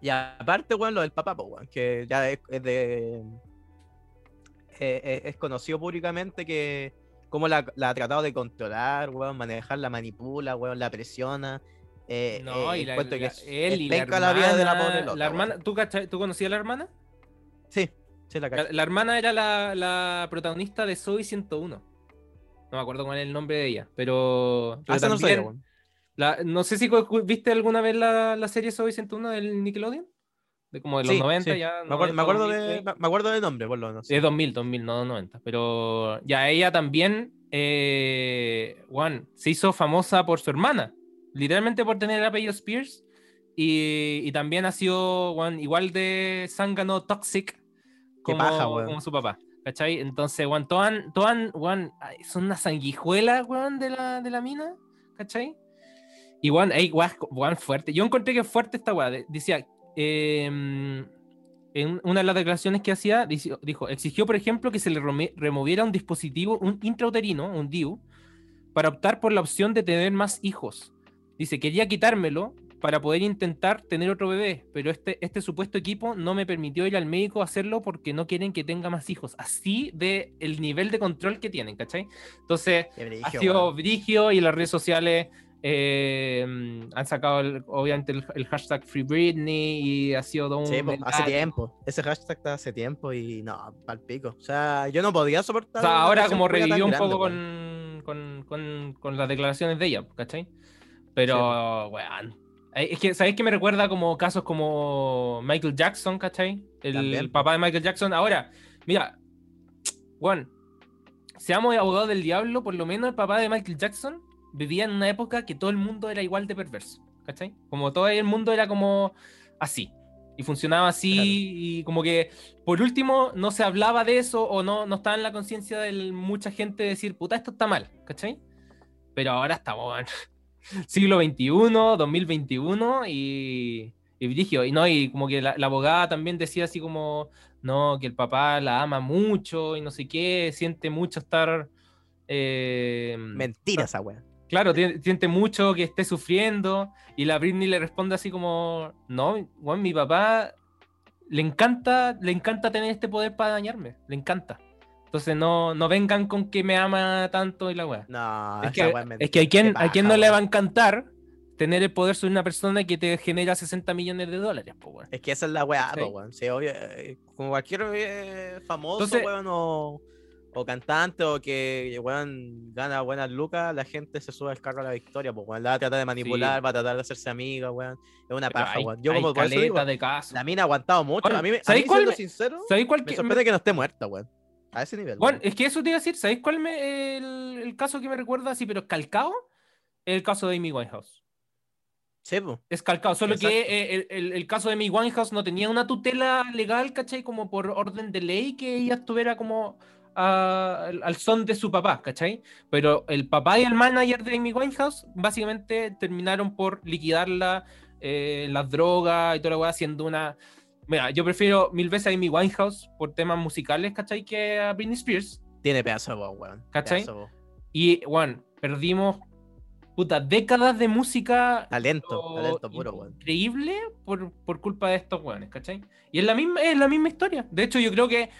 Y aparte, weón, lo del papá, po, weón, que ya es, es de. eh, eh, es conocido públicamente que cómo la, la ha tratado de controlar, weón, manejar, la manipula, weón, la presiona. Eh, No, eh, y la, que la- es- él y la hermana, la vida de la pobre loca, la hermana. ¿tú, ¿tú conocías a la hermana? Sí, sí, la La, cacho. la hermana era la, la protagonista de Zoe 101. No me acuerdo cuál es el nombre de ella, pero, pero Ah, no también- sabía, weón. la- no sé si viste alguna vez la, la serie Zoe 101 del Nickelodeon. De como de los Sí, 90 sí. ya. Me acuerdo, me 90, acuerdo 2000, de, sí. me acuerdo del nombre, por lo menos. Es 2000, 2000, no 90. Pero ya ella también, eh, Juan, se hizo famosa por su hermana. Literalmente por tener el apellido Spears. Y, y también ha sido, Juan, igual de zángano toxic como, paja, weón. como su papá. ¿Cachai? Entonces, Juan, todas, todas, Juan, ay, son unas sanguijuelas, Juan, de la, de la mina. ¿Cachai? Y Juan, Juan, fuerte. Yo encontré que fuerte esta de- Decía, eh, en una de las declaraciones que hacía, dijo, exigió, por ejemplo, que se le removiera un dispositivo, un intrauterino, un DIU, para optar por la opción de tener más hijos. Dice, quería quitármelo para poder intentar tener otro bebé, pero este, este supuesto equipo no me permitió ir al médico a hacerlo porque no quieren que tenga más hijos. Así de el nivel de control que tienen, ¿cachai? Entonces, Qué ha sido weón. brigio y las redes sociales eh, han sacado el- obviamente el, el hashtag Free Britney y ha sido todo un Sí, hace tiempo. Ese hashtag está hace tiempo y no, pal pico. O sea, yo no podía O soportar. sea, una ahora como revivió un grande, poco con, con, con, con las declaraciones de ella, ¿cachai? Pero, weón. Eh, Es que, ¿sabéis que me recuerda como casos como Michael Jackson, ¿cachai? El po. papá de Michael Jackson. Ahora, mira, weón, seamos abogados del diablo, por lo menos el papá de Michael Jackson vivía en una época que todo el mundo era igual de perverso, ¿cachai? Como todo el mundo era como así. Y funcionaba así, Claro. y como que por último no se hablaba de eso o no, no estaba en la conciencia de mucha gente decir, puta, esto está mal, ¿cachai? Pero ahora estamos en siglo XXI, 2021 y, y brigio. Y no, y como que la, la abogada también decía así como, no, que el papá la ama mucho y no sé qué, siente mucho estar... eh, Mentira esa wea. Claro, siente mucho que esté sufriendo y la Britney le responde así como, no, weón, mi papá le encanta, le encanta tener este poder para dañarme, le encanta. Entonces no, no vengan con que me ama tanto y la weá. No, es, que, es que a quien, Qué a quien no le va a encantar tener el poder sobre una persona que te genera 60 millones de dólares, po, weón. Es que esa es la weá, Sí. po, weón. Sí, obvio. eh, Como cualquier eh, famoso, Entonces- weón, o, o cantante, o que, weón, gana buenas lucas, la gente se sube al carro a la victoria, pues, weón. La va a tratar de manipular, va a tratar de hacerse amiga, weón. Es una paja, hay- weón. Yo, como por eso digo, de la mina ha aguantado mucho. A mí, me- a ¿sabéis mí cuál siendo me- sincero, ¿Sabéis cuál me sorprende que no esté muerta, weón. A ese nivel. Bueno, es que eso te iba a decir, ¿sabéis cuál me, el, el caso que me recuerda así, pero calcado? El caso de Amy Winehouse. Sí, po. Es calcado, solo Exacto. que eh, el, el- el caso de Amy Winehouse no tenía una tutela legal, ¿cachai? Como por orden de ley que ella estuviera como al, al son de su papá, ¿cachai? Pero el papá y el manager de Amy Winehouse básicamente terminaron por liquidarla, eh, las drogas y toda la weá, siendo una... Mira, yo prefiero mil veces a Amy Winehouse por temas musicales, ¿cachai? Que a Britney Spears. Tiene pedazo de voz, weón. ¿Cachai? Pedazo. Y, bueno, perdimos, puta, décadas de música Talento, talento puro, weón. increíble por, por culpa de estos weones, ¿cachai? Y es la misma, es la misma historia. De hecho, yo creo que,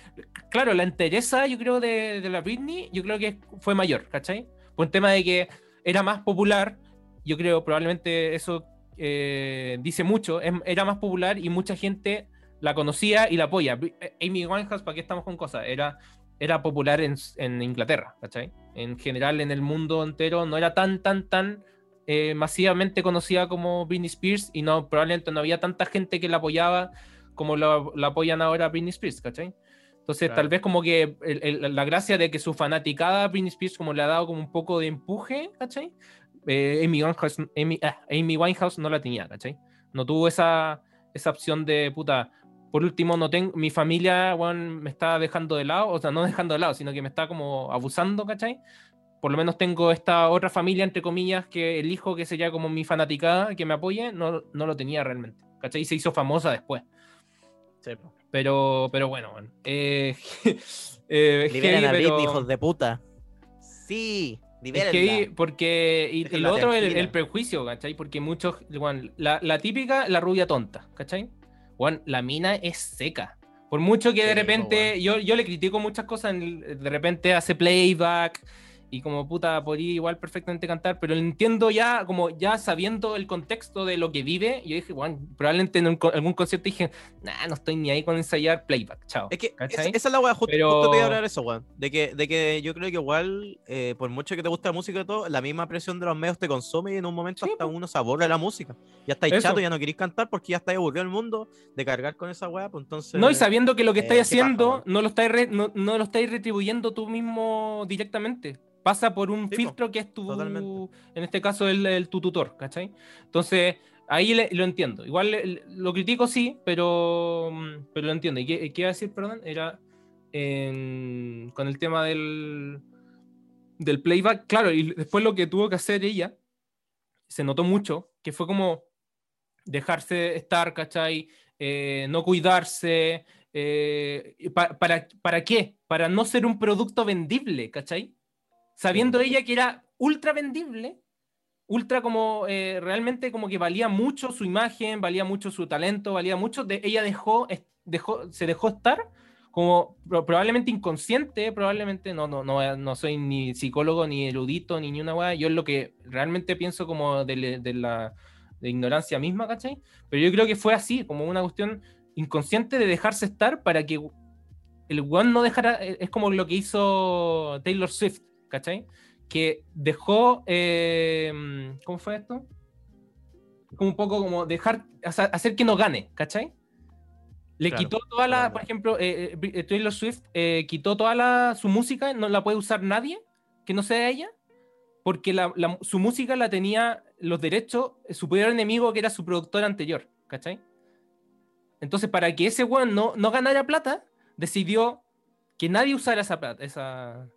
claro, la entereza, yo creo, de, de la Britney, yo creo que fue mayor, ¿cachai? Por un tema de que era más popular, yo creo, probablemente eso eh, dice mucho, era más popular y mucha gente la conocía y la apoya. Eh, Amy Winehouse, ¿para qué estamos con cosas? Era, era popular en, en Inglaterra, ¿cachai? En general, en el mundo entero, no era tan, tan, tan eh, masivamente conocida como Britney Spears y no, probablemente no había tanta gente que la apoyaba como la, apoyan ahora Britney Spears, ¿cachai? Entonces, Claro. tal vez como que el- el- la gracia de que su fanaticada Britney Spears como le ha dado como un poco de empuje, ¿cachai? Eh, Amy, Winehouse, Amy, ah, Amy Winehouse no la tenía, ¿cachai? No tuvo esa, esa opción de, puta, por último, no tengo, mi familia, weón, me está dejando de lado, o sea, no dejando de lado, sino que me está como abusando, ¿cachai? Por lo menos tengo esta otra familia, entre comillas, que elijo que sería como mi fanaticada, que me apoye, no, no lo tenía realmente, ¿cachai? Y se hizo famosa después. Sí. Pero, pero bueno, weón. Eh, eh, es Liberen heavy, a pero- Britney, hijos de puta. Sí, es que porque y, y lo otro el, tranquila. el prejuicio, ¿cachai? Porque muchos, weón, la, la típica, la rubia tonta, ¿cachai? Weón, la mina es seca. Por mucho que de Sí, repente, yo, yo le critico muchas cosas, en el- de repente hace playback y como puta podría igual perfectamente cantar, pero entiendo ya, como ya sabiendo el contexto de lo que vive, yo dije, bueno, probablemente en un algún concierto dije, nah, no estoy ni ahí con ensayar playback, chao. Es que esa, esa es la weá, justo, Pero- justo te iba a hablar eso, weón. De que, de que yo creo que igual, eh, por mucho que te guste la música y todo, la misma presión de los medios te consume y en un momento Sí, hasta po. uno se aburre de la música. Ya estáis Eso. chato, ya no queréis cantar porque ya estáis aburrido del mundo de cargar con esa weá, pues entonces. No, y sabiendo que lo que eh, estáis haciendo weón. no, lo estáis re- no, no lo estáis retribuyendo tú mismo directamente. Pasa por un Sí, filtro que es tu, totalmente. en este caso, el, el tu tutor, ¿cachai? Entonces, ahí le- lo entiendo. Igual le- lo critico, sí, pero, mm, pero lo entiendo. ¿Y qué, qué iba a decir, perdón? Era en- con el tema del, del playback. Claro, y después lo que tuvo que hacer ella, se notó mucho, que fue como dejarse estar, ¿cachai? Eh, no cuidarse. eh, pa- para, ¿Para qué? Para no ser un producto vendible, ¿cachai? Sabiendo ella que era ultra vendible, ultra como eh, realmente como que valía mucho su imagen, valía mucho su talento, valía mucho, de, ella dejó, dejó, se dejó estar como pro- probablemente inconsciente, probablemente, no, no, no, no soy ni psicólogo, ni erudito, ni, ni una weá, yo es lo que realmente pienso como de, de la de ignorancia misma, ¿cachai? Pero yo creo que fue así, como una cuestión inconsciente de dejarse estar para que el weón no dejara, eh, es como lo que hizo Taylor Swift, ¿cachai? Que dejó, eh, ¿cómo fue esto? Como un poco como dejar, hacer que no gane, ¿cachai? Le Claro, quitó toda la, por ejemplo, eh, eh, Taylor Swift eh, quitó toda la, su música, no la puede usar nadie que no sea ella, porque la- la- su música la tenía los derechos, su peor enemigo que era su productor anterior, ¿cachai? Entonces, para que ese weón no, no ganara plata, decidió que nadie usara esa, plata, esa,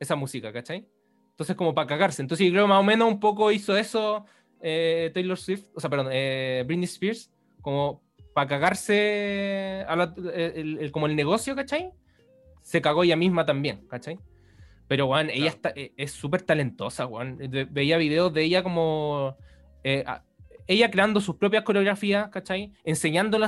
esa música, ¿cachai? Entonces, como para cagarse. Entonces, yo creo que más o menos un poco hizo eso eh, Taylor Swift, o sea, perdón, eh, Britney Spears, como para cagarse a la- el- el- como el negocio, ¿cachai? Se cagó ella misma también, ¿cachai? Pero, ella Claro. está, eh, es súper talentosa. De- Veía videos de ella como... eh, a- ella creando sus propias coreografías, ¿cachai? Enseñándole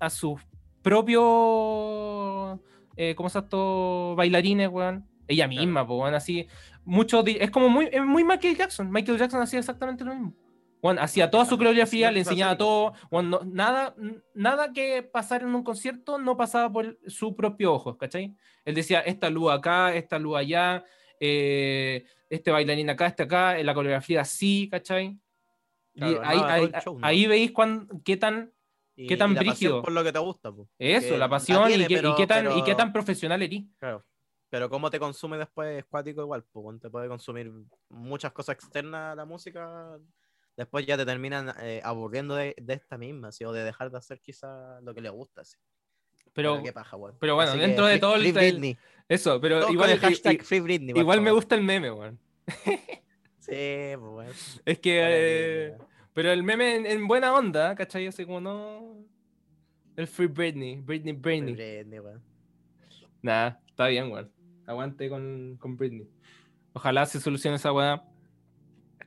a sus propios... Eh, ¿Cómo se llama esto? Bailarines, weón. Ella misma, pues, weón, así... Mucho, es como muy, es muy Michael Jackson. Michael Jackson hacía exactamente lo mismo. Weón, hacía toda su coreografía, le enseñaba todo. no- nada, nada que pasara en un concierto no pasaba por su propio ojo, ¿cachai? Él decía, esta luz acá, esta luz allá, eh, este bailarín acá, este acá, en la coreografía así, ¿cachai? Y Claro, ahí, armaba ahí- todo el show, ¿no? ahí veis cuán- qué tan Y- ¿Qué tan y la pasión brígido? por lo que te gusta, po. eso, Que la la pasión tiene, y, qué, y pero- qué tan, y qué pero- tan profesional eres. Claro. Pero cómo te consume después es cuático igual, pues te puede consumir muchas cosas externas a la música, después ya te terminan eh, aburriendo de, de esta misma, ¿sí? o de dejar de hacer quizá lo que le gusta. ¿sí? Pero, qué paja, weón. pero bueno, Así que dentro de free- todo el- free el- Britney. eso, pero Todos igual, el hashtag i- Free Britney, igual me gusta el meme, weón. Sí, bueno. Es que, eh, que- pero el meme en, en buena onda, ¿cachai? Así como no. El Free Britney, Britney, Free Britney. Britney, weón. Nada, está bien, weón. Aguante con, con Britney. Ojalá se solucione esa weá.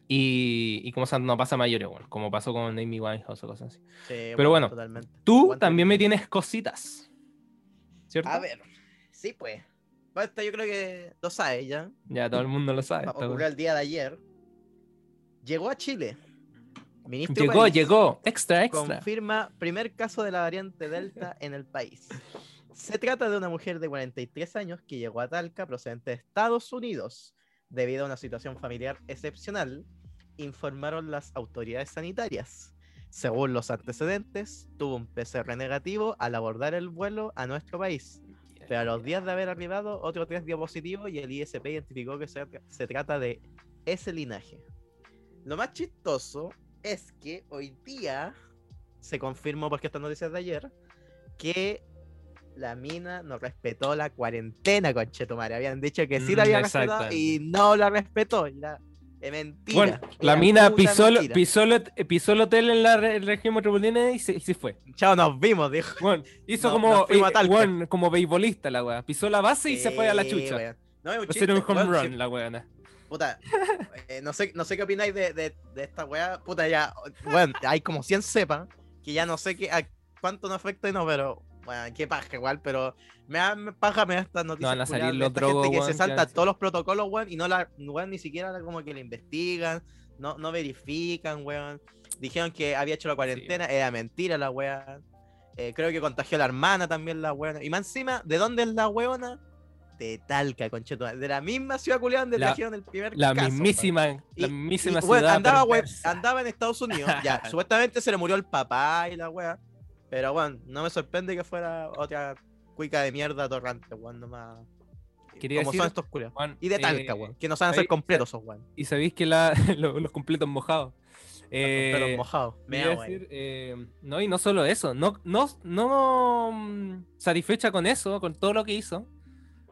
Y, y como no pasa mayores, weón. Como pasó con Amy Winehouse o cosas así. Sí, Pero bueno, totalmente. Tú Aguante también me tienes cositas. ¿Cierto? A ver, sí, pues. Bueno, esto yo creo que lo sabes ya. Ya todo el mundo lo sabe. Ocurrió el día de ayer. Llegó a Chile. Ministro Llegó, París llegó. Extra, extra. Confirma primer caso de la variante Delta en el país. Se trata de una mujer de 43 años que llegó a Talca procedente de Estados Unidos debido a una situación familiar excepcional, informaron las autoridades sanitarias. Según los antecedentes, tuvo un PCR negativo al abordar el vuelo a nuestro país. Pero a los días de haber arribado, otro test dio positivo y el ISP identificó que se, se trata de ese linaje. Lo más chistoso es que hoy día se confirmó, porque esta noticia es de ayer, que la mina no respetó la cuarentena, conchetumare. Habían dicho que sí la Mm, había respetado y no la respetó. la- Es mentira. Bueno, la mina pisó, el- mentira. pisó, el, pisó el hotel en la re- región metropolitana y se, y se fue. Chao, nos vimos, dijo. Bueno, hizo No- como, eh, como beisbolista la weá. Pisó la base y se fue a la chucha. No, es un home run la weona. Puta, eh, no, sé, no sé qué opináis de, de, de esta weá. Puta, ya, bueno, hay como 100 cepas que ya no sé qué, a cuánto nos afecta y no, pero, bueno, qué paja igual, pero me da paja, me da estas noticias. van a salir los drogos, gente que weón, se salta van todos los protocolos, weón, y no la, weón, ni siquiera como que le investigan, no, no verifican, weón. Dijeron que había hecho la cuarentena, era mentira la weá. Eh, creo que contagió a la hermana también la weona. Y más encima, ¿de dónde es la weona? De Talca, concheto. De la misma ciudad culiada donde La- trajeron el primer La caso, mismísima, la mismísima y, weón, ciudad. andaba, weón, perversa. andaba en Estados Unidos. Ya, supuestamente se le murió el papá y la wea. Pero bueno, no me sorprende que fuera otra cuica de mierda torrante, weón, nomás. Quería Como decir, son estos culiados. Juan, Y de Talca, eh, weón. Que no saben hacer completos esos weón. Y sabéis que la, lo- los completos mojados. Eh, Completos mojados. Me decir, eh, no, y no solo eso, no, no, no mm, satisfecha con eso, con todo lo que hizo,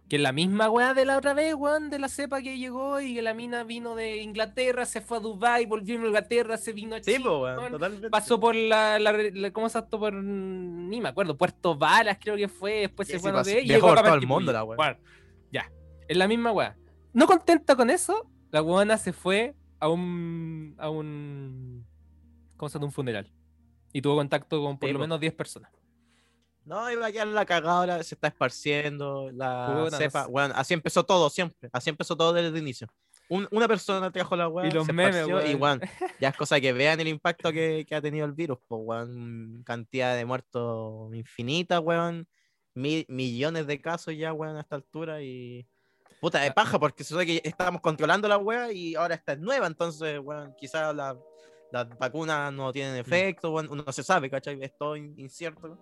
que la misma weá de la otra vez, weón, de la cepa que llegó y que la mina vino de Inglaterra, se fue a Dubai, volvió a Inglaterra, se vino a Sí, Chile, po, weón, totalmente. pasó por la, la, la- ¿cómo se esto por, ni me acuerdo, Puerto Varas creo que fue, después Sí, se sí, fue a pasó- sé, y llegó por a todo el mundo la weá. Bueno, ya, es la misma weá. No contenta con eso, la weona se fue a un, a un, ¿cómo se llama? Un funeral. Y tuvo contacto con por Sí, lo menos 10 personas. No, iba a quedar la cagada, ahora se está esparciendo la Puta, no cepa. sé. Bueno, así empezó todo siempre. Así empezó todo desde el inicio. Un- una persona trajo la weá, Y los se memes, esparció, y weón. ya es cosa que vean el impacto que, que ha tenido el virus, pues weón, cantidad de muertos infinita, weón, mi- millones de casos ya, weón, a esta altura y puta de paja, porque se supone que estábamos controlando la weá y ahora esta es nueva, entonces, weón, quizás la- las vacunas no tienen efecto, weón, uno no se sabe, ¿cachai? Es todo in- incierto.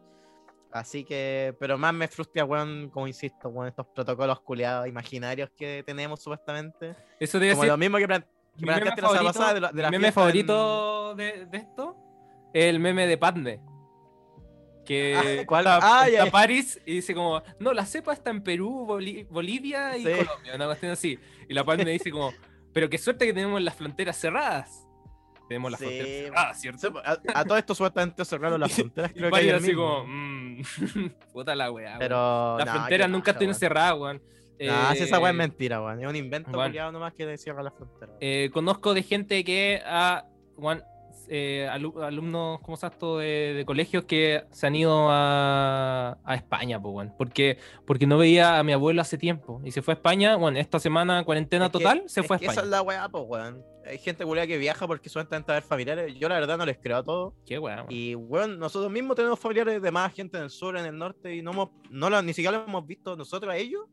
Así que, pero más me frustra, weón, como insisto, con estos protocolos culiados imaginarios que tenemos supuestamente. Eso debe Como ser lo mismo que, plan- planteaste la pasada de, la- de la mi meme en- favorito de, de esto es el meme de Padme. Que Ah, ¿cuál? está, Ah, está. París y dice como, no, la cepa está en Perú, Boli- Bolivia y Sí. Colombia, una cuestión así. Y la Padme dice como, pero qué suerte que tenemos las fronteras cerradas. Tenemos las Sí, fronteras cerradas, ¿cierto? A, a todo esto supuestamente cerraron las fronteras, Y creo que así mismo. como, mmm, puta la weá. Pero. Las nah, fronteras nunca weón. cerradas, weón. Nah, si esa weá es Eh, mentira, weón. Es un invento nomás que cierra las fronteras. Eh, conozco de gente que ha, weón, eh, alu- alumnos, ¿cómo se? De, de colegios que se han ido a, a España, pues, weón, porque, porque no veía a mi abuelo hace tiempo y se fue a España, bueno, esta semana cuarentena Es que- total, se es fue a España. Esa es la weá, pues, weón. Hay gente culiada que viaja porque supuestamente a ver familiares. Yo la verdad no les creo a todos. Qué weá. Y, weón, nosotros mismos tenemos familiares de más gente en el sur, en el norte, y no, hemos, no lo- ni siquiera lo hemos visto nosotros a ellos.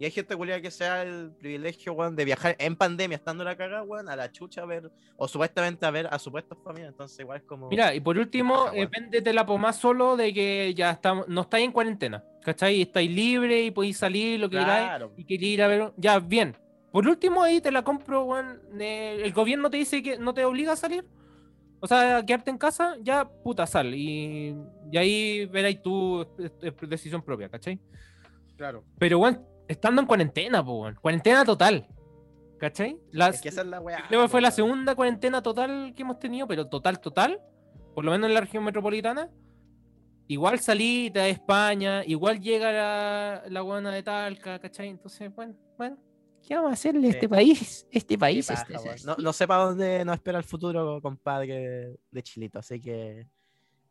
Y hay gente culiada que sea el privilegio, weón, de viajar en pandemia, estando la cagada, weón, a la chucha a ver, o supuestamente a ver a supuestas familias. Entonces, igual es como. Mira, y por último, paja, eh, véndete la pomada solo de que ya estamos, no estáis en cuarentena, ¿cachai? Estáis libre y podéis salir lo que queráis. claro. y quería ir a ver. Ya, bien. Por último, ahí te la compro, weón. eh, el gobierno te dice que no te obliga a salir. O sea, a quedarte en casa, ya puta sal. Y, y ahí veréis tu eh, eh, decisión propia, ¿cachai? Claro. Pero, weón, estando en cuarentena, weón. Cuarentena total. ¿Cachai? La, Es que esa es la weá. creo que fue la segunda cuarentena total que hemos tenido, pero total, total. Por lo menos en la región metropolitana. Igual salí de España, igual llega la, la buena de Talca, ¿cachai? Entonces, bueno, bueno, ¿qué vamos a hacerle a Sí. este país? Este país paja, este- este- no, no sé para dónde nos espera el futuro, compadre, de Chilito. Así que.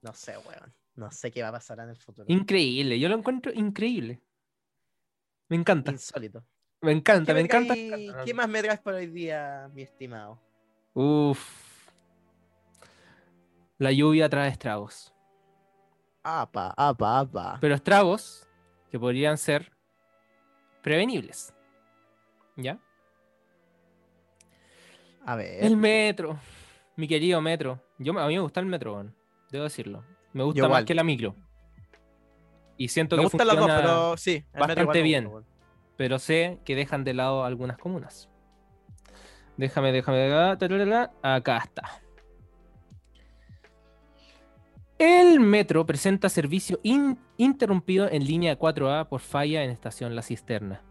No sé, weón. No sé qué va a pasar en el futuro. Increíble, yo lo encuentro increíble. Me encanta, Insólito. me encanta, ¿Qué, me me encanta. ¿Qué más me traes por hoy día, mi estimado? Uf. La lluvia trae estragos. Apa, apa, apa. Pero estragos que podrían ser prevenibles. ¿Ya? A ver. El metro. Mi querido metro. Yo, a mí me gusta el metro, debo decirlo. Me gusta más igual. que la micro. Y siento me que gustan las dos, funciona, pero sí. bastante bien. pero sé que dejan de lado algunas comunas. Déjame, déjame. ah, Acá está. El metro presenta servicio in- interrumpido en línea 4A por falla en estación La Cisterna.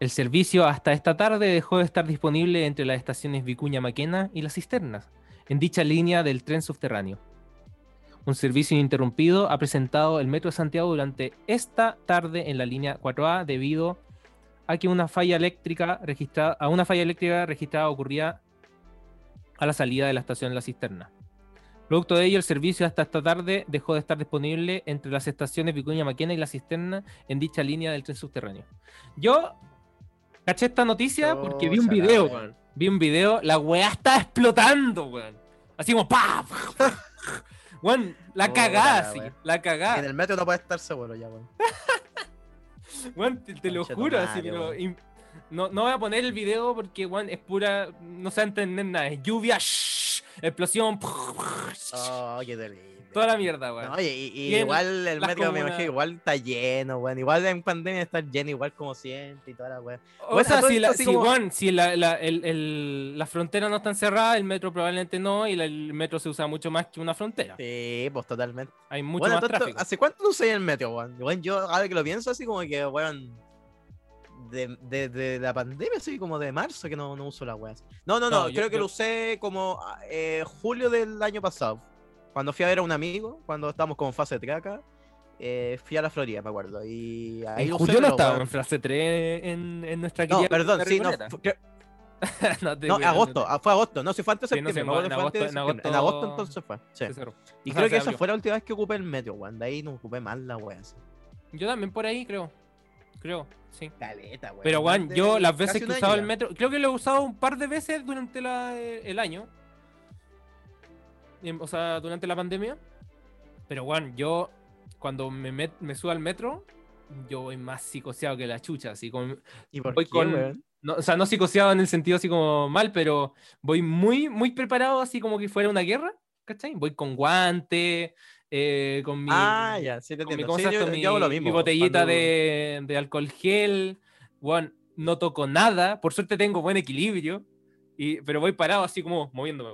El servicio hasta esta tarde dejó de estar disponible entre las estaciones Vicuña Maquena y Las Cisternas, en dicha línea del tren subterráneo. Un servicio ininterrumpido ha presentado el Metro de Santiago durante esta tarde en la línea 4A debido a que una falla eléctrica registrada, a una falla eléctrica registrada ocurría a la salida de la estación La Cisterna. Producto de ello, el servicio hasta esta tarde dejó de estar disponible entre las estaciones Vicuña Maquena y La Cisterna en dicha línea del tren subterráneo. Yo caché esta noticia porque vi un video, weón. Vi un video, la weá está explotando, weón. Así como. Weón, la Puta cagada, wea. la cagada. En el metro no puedes estar seguro ya, weón. Weón, te, te lo juro, así, pero no, no voy a poner el video porque, weón, es pura. No se va a entender nada. Es lluvia, shhh, explosión, Oh, qué terrible. toda la mierda, weón. No, oye, y, y igual el metro me imagino igual está lleno, weón. Igual en pandemia está lleno, igual como siempre y toda la weón. o bueno, sea, si, la, si, como- weón, si la, la, el, el- las fronteras no están cerradas, el metro probablemente no, y la- el metro se usa mucho más que una frontera. Sí, pues totalmente. Hay mucho Bueno, más tanto- tráfico. ¿hace cuánto no usé el metro, weón? Weón, yo ahora que lo pienso así como que, weón, de, de, de la pandemia, así como de marzo que no, no uso la weá. No, no, no, No, yo- creo que yo- lo usé como eh, julio del año pasado. Cuando fui a ver a un amigo, cuando estábamos con fase 3 acá, eh, fui a la Florida, me acuerdo. Y ahí En julio no estábamos en frase 3 en, en nuestra No, perdón, sí, no, no, no, agosto, ah, fue agosto, no, si fue antes de Sí, no sé, en agosto- en septiembre. En agosto agosto entonces fue, sí. Y O sea, creo que esa fue la última vez que ocupé el metro, weón. De ahí no ocupé más la weá. así. Yo también por ahí, creo. Creo, sí. Caleta, weón. Pero, de yo las veces que he año usado el metro, creo que lo he usado un par de veces durante la- el año. Em, O sea, durante la pandemia. Pero, Juan, yo cuando me, met- me subo al metro, yo voy más psicoseado que la chucha. Así como, ¿Y por voy qué, con- weón? no, o sea, no psicoseado en el sentido así como mal, pero voy muy, muy preparado, así como que fuera una guerra. ¿Cachai? Voy con guantes, eh, con mi, Ah, ya, sí te con mi, entiendo. ¿cómo Sí, yo? Mi- yo lo mi mismo. botellita cuando- de, de alcohol gel. Weón, no toco nada. Por suerte tengo buen equilibrio. Y, pero voy parado así como moviéndome.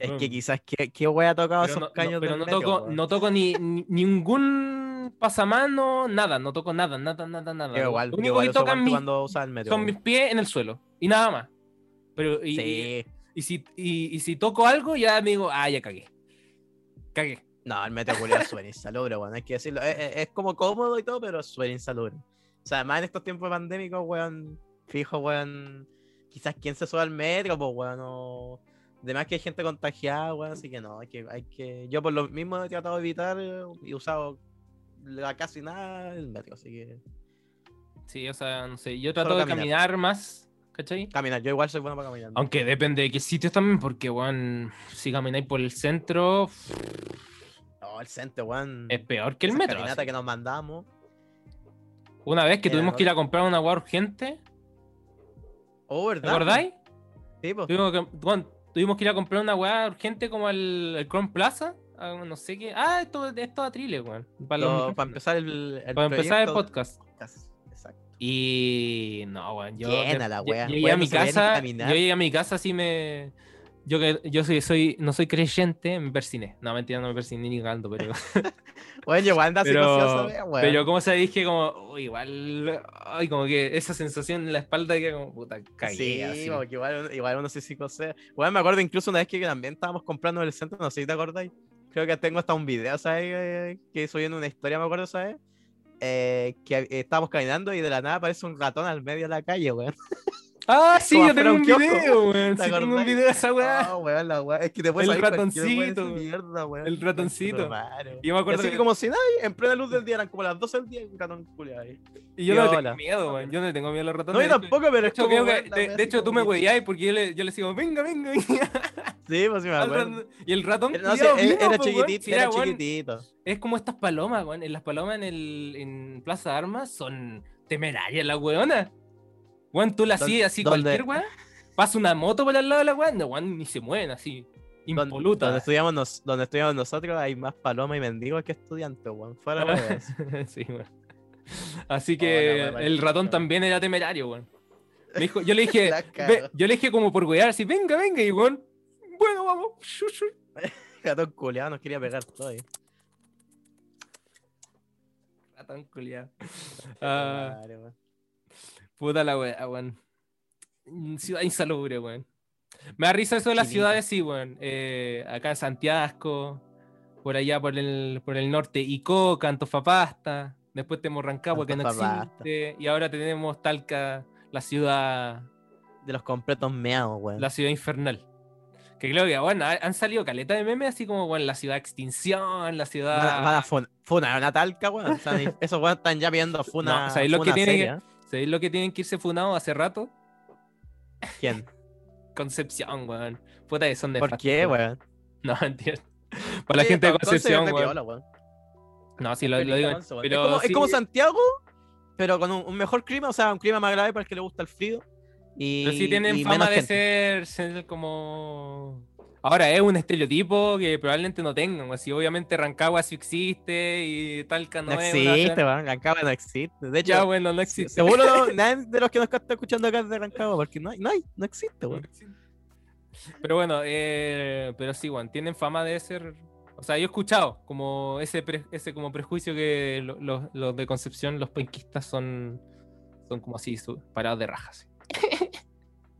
Es que quizás, ¿qué, qué wea tocado Pero esos no, no- caños pero del no metro, toco, no toco ni, ni- ningún pasamano, nada, no toco nada, nada, nada, nada. Yo igual, Lo único igual que tocan mis- son mis pies en el suelo y nada más. Pero, y, y- Sí. y si, y, y si toco algo, ya me digo, ah, ya cagué. Cagué. No, el metro culiao es súper insalubre, weón. Hay que decirlo. Es, es- es como cómodo y todo, pero es súper insalubre. O sea, además en estos tiempos pandémicos, weón, fijo, weón. Quizás quien se sube al metro, pues, weón. O... Además que hay gente contagiada, weón. Así que no, hay que, hay que. Yo por lo mismo he tratado de evitar eh, y he usado la- casi nada el metro. Así que. Sí, o sea, no sé. Yo trato Solo de caminar. caminar más, ¿cachai? Caminar, yo igual soy bueno para caminar. Aunque depende de qué sitios también, porque, weón, si camináis por el centro, No, el centro, weón. es peor que el metro. así. que nos mandamos. Una vez que Era, tuvimos ¿no? que ir a comprar una agua urgente, Oh, ¿te ¿verdad? acordáis? Sí, pues. Tuvimos que, bueno, tuvimos que ir a comprar una weá urgente como al, al Crown Plaza. no sé qué. Ah, esto, esto a Trile, weón. Para, micrófonos. para empezar el, el Para empezar el podcast. Exacto. Y no, weón. Yo, Llena la wea. Llegué a no mi casa. Yo llegué a mi casa así me. Yo que yo soy, soy, no soy creyente, me persiné. No, mentira, no me persiné ni cagando, pero. Bueno, igual anda así pero, cocioso, wea, weón. pero como se dije, como, uy, igual. Ay, como que esa sensación en la espalda que como, puta, cagué. Sí, así. porque igual, uno- igual uno se psicosea. Bueno, me acuerdo incluso una vez que también estábamos comprando en el centro, no sé si te acordáis. Creo que tengo hasta un video, ¿sabes? Eh, Que subí en una historia, me acuerdo, ¿sabes? Eh, que eh, estábamos caminando y de la nada aparece un ratón al medio de la calle, weón. Ah, sí, yo tengo un video, weón. ¿Te Sí, tengo un video de esa weá. Oh, weón, la weá. Es que te puedes El ratoncito, mierda, weón. el ratoncito. Y yo me acuerdo así que- como si nadie, en plena luz del día, eran como las 12 del día y un ratón culiado ahí. Y yo no tengo miedo, weón. Yo no tengo miedo a los ratones. No, yo tampoco, pero es hecho, como, de, hecho tú me hueveáis porque yo le, yo le digo, venga, venga. Sí, pues sí me acuerdo. y el ratón No, culiao era, weón. chiquitito, era chiquitito. Es como estas palomas, weón. Las palomas en, Plaza Armas son temerarias las weonas. Weón, tú la ¿Dónde- hacías así dónde- cualquier weón. Pasa una moto por al lado de la weón, no, ni se mueven así. Impoluta. donde estudiamos nos, donde estudiamos nosotros hay más palomas y mendigos que estudiantes, weón. Fuera weón. sí, weón. Así Oh, que el ratón también era temerario, weón. Me dijo, yo le dije, ve- yo le dije como por wear, así, venga, venga, y weón, bueno, vamos. Ratón culiado nos quería pegar todo ahí. Ratón Madre, weón. Puta la wea, weón. Mm, Ciudad insalubre, weón. Me da risa eso de las ciudades, sí, weón. Eh, acá en Santiago, por allá por el, por el norte, Icoca, Antofagasta. Después tenemos Rancagua, que no existe. Y ahora tenemos Talca, la ciudad, De los completos meados, weón. la ciudad infernal. Que creo que, bueno, ha- han salido caleta de memes, así como, bueno, la ciudad de extinción, la ciudad... Van a- van a fun- funar una talca, weón. O sea, esos weón están ya viendo funa. No, ¿sabéis lo que funa tiene que- ¿Sabéis lo que tienen que irse funados hace rato? ¿Quién? Concepción, weón. Puta que son de ¿Por qué, weón? No, entiendo. Para la gente de Concepción, weón. No, sí, lo, lo digo. Pero es, como, es sí, como Santiago, pero con un, un mejor clima, o sea, un clima más grave para el que le gusta el frío. Y, pero sí tienen y fama de ser como. Ahora es un estereotipo que probablemente no tengan. Así, obviamente Rancagua sí existe y Talca no, No es. existe, weón. Rancagua no existe. De hecho, Ya, bueno, no existe. seguro no- nadie de los que nos está escuchando acá es de Rancagua, porque no hay, no hay, no existe, No weón. existe. Pero bueno, eh, pero sí, weón, tienen fama de ser. O sea, yo he escuchado como ese, pre- ese como prejuicio que lo- los, de Concepción, los penquistas son, son como así, parados de rajas.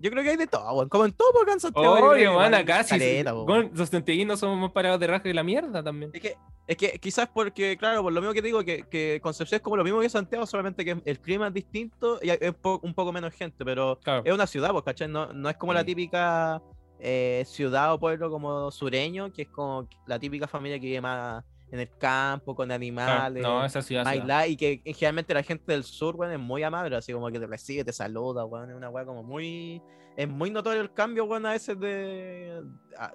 Yo creo que hay de todo, weón. Como en todo, porque en Santiago. Obvio, man, acá sí. weón, los santiaguinos somos más parados de rajas que la mierda también. Es que, es que quizás porque, claro, por lo mismo que te digo, que, que Concepción es como lo mismo que Santiago, solamente que el clima es distinto y hay es po- un poco menos gente, pero Claro. es una ciudad, pues, ¿cachai? No, no es como la típica eh, ciudad o pueblo como sureño, que es como la típica familia que vive más en el campo, con animales. no, esa ciudad. más ciudad. aislada, y que generalmente la gente del sur, weón, es muy amable, así como que te recibe, te saluda, weón, es una weá como muy... Es muy notorio el cambio, weón, a veces de,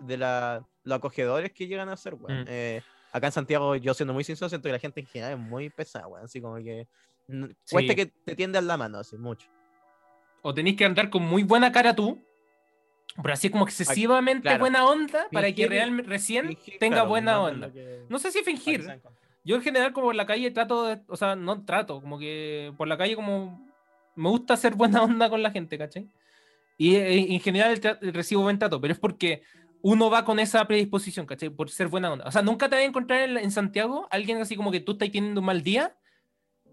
de la, los acogedores que llegan a ser, weón. Mm. Eh, acá en Santiago, yo siendo muy sincero, siento que la gente en general es muy pesada, weón, así como que... Sí. Cuesta que te tiendan la mano, así, mucho. O tenés que andar con muy buena cara tú Pero así como excesivamente claro. buena onda para que realmente recién Fingir, tenga claro, buena onda. que- No sé si fingir. Yo en general como en la calle trato de, o sea, no trato, como que por la calle como me gusta hacer buena onda con la gente, ¿cachai? Y eh, en general recibo buen trato, pero es porque uno va con esa predisposición, ¿cachai? Por ser buena onda. O sea, nunca te vas a encontrar en, en Santiago alguien así como que tú estás teniendo un mal día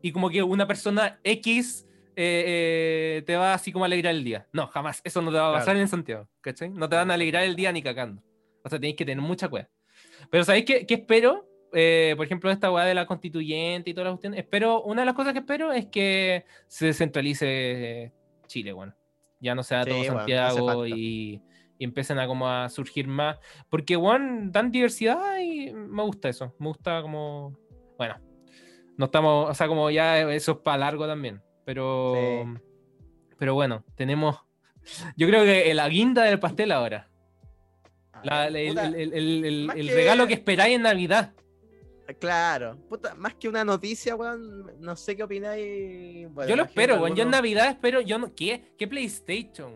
y como que una persona X eh, eh, te va así como a alegrar el día. No, jamás. Eso no te va a pasar Claro. en Santiago, ¿cachai? No te van a alegrar el día ni cagando. O sea, tenéis que tener mucha cueva. Pero ¿sabéis qué, qué espero? Eh, por ejemplo, esta weá de la constituyente y toda la cuestión. Espero, una de las cosas que espero es que se descentralice Chile, bueno. Ya no sea Sí, todo bueno, Santiago y, y empiecen a como a surgir más. Porque, bueno, dan diversidad y me gusta eso. Me gusta como. Bueno, no estamos. O sea, como ya eso es para largo también. Pero. Sí. Pero bueno, tenemos. Yo creo que la guinda del pastel ahora. La- Ah, el, puta, el- el- el- el- más el que- regalo que esperáis en Navidad. Claro, puta, más que una noticia, weón, no sé qué opináis. bueno, yo lo espero, weón. Yo en Navidad espero. Yo no, ¿Qué? ¿Qué PlayStation?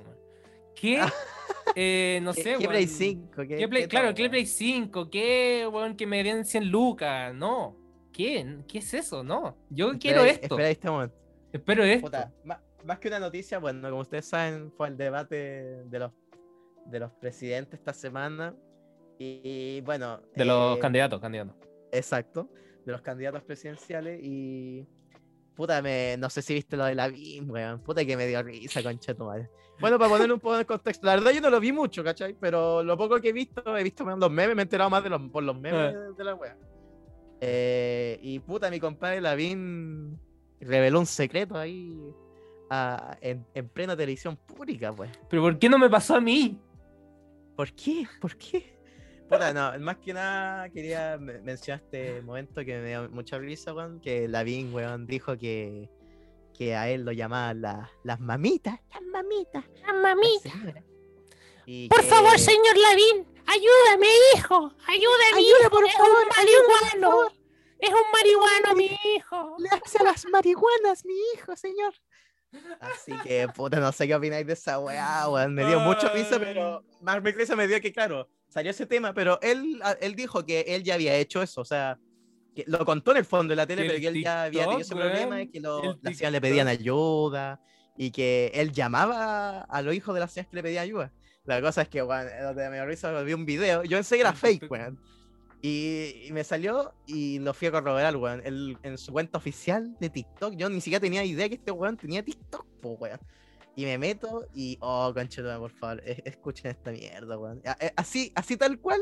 ¿Qué? eh, no ¿Qué, sé, qué Play weón. 5? ¿Qué, ¿Qué Play- qué claro, todo, ¿qué? Play 5? ¿Qué, weón, que me den 100 lucas? No. ¿Qué? ¿Qué es eso? No. Yo quiero esto. esperáis este momento. Espero esto. Puta, ma- más, que una noticia, bueno, como ustedes saben, fue el debate de los, de los presidentes esta semana. Y, bueno. De los eh, candidatos, candidatos. Exacto, de los candidatos presidenciales. Y. Puta, me, no sé si viste lo de la BIM, weón. Puta que me dio risa, tu madre. Bueno, para poner un poco en contexto, la verdad yo no lo vi mucho, ¿cachai? Pero lo poco que he visto, he visto los memes, me he enterado más de los, por los memes Eh. de, de la wea. Eh, y puta, mi compadre Lavín reveló un secreto ahí a- en, en plena televisión pública, pues. Pero ¿por qué no me pasó a mí? ¿Por qué? ¿Por qué? Puta, no, más que nada quería me- mencionar este momento que me dio mucha risa, weón, que Lavín, weón, dijo que, que a él lo llamaban la- las mamitas, las mamitas, las mamita. señoras. Y Por que- favor, señor Lavín, ayúdame, hijo. Ayúdame, Ayuda, hijo. por es favor, marihuano. favor. Es un marihuano, mi hijo. Le hace a las marihuanas, mi hijo, señor. Así que, puta, no sé qué opináis de esa weá, weón. Me dio mucha risa, pero más me risa me dio que, claro, salió ese tema, pero él, él dijo que él ya había hecho eso, o sea, que lo contó en el fondo de la tele, pero que él ya había tenido ese TikTok, problema y que lo- las señoras le pedían TikTok. ayuda y que él llamaba a los hijos de las señoras que le pedían ayuda. La cosa es que, weón, lo que me dio risa, vi un video, yo pensé que era fake, TikTok. weón. Y, y me salió y lo fui a corroborar, weón. Él, en su cuenta oficial de TikTok, yo ni siquiera tenía idea que este weón tenía TikTok, po, weón. Y me meto y, oh, conchetuda, por favor, es- escuchen esta mierda, weón. Eh, Así, así tal cual.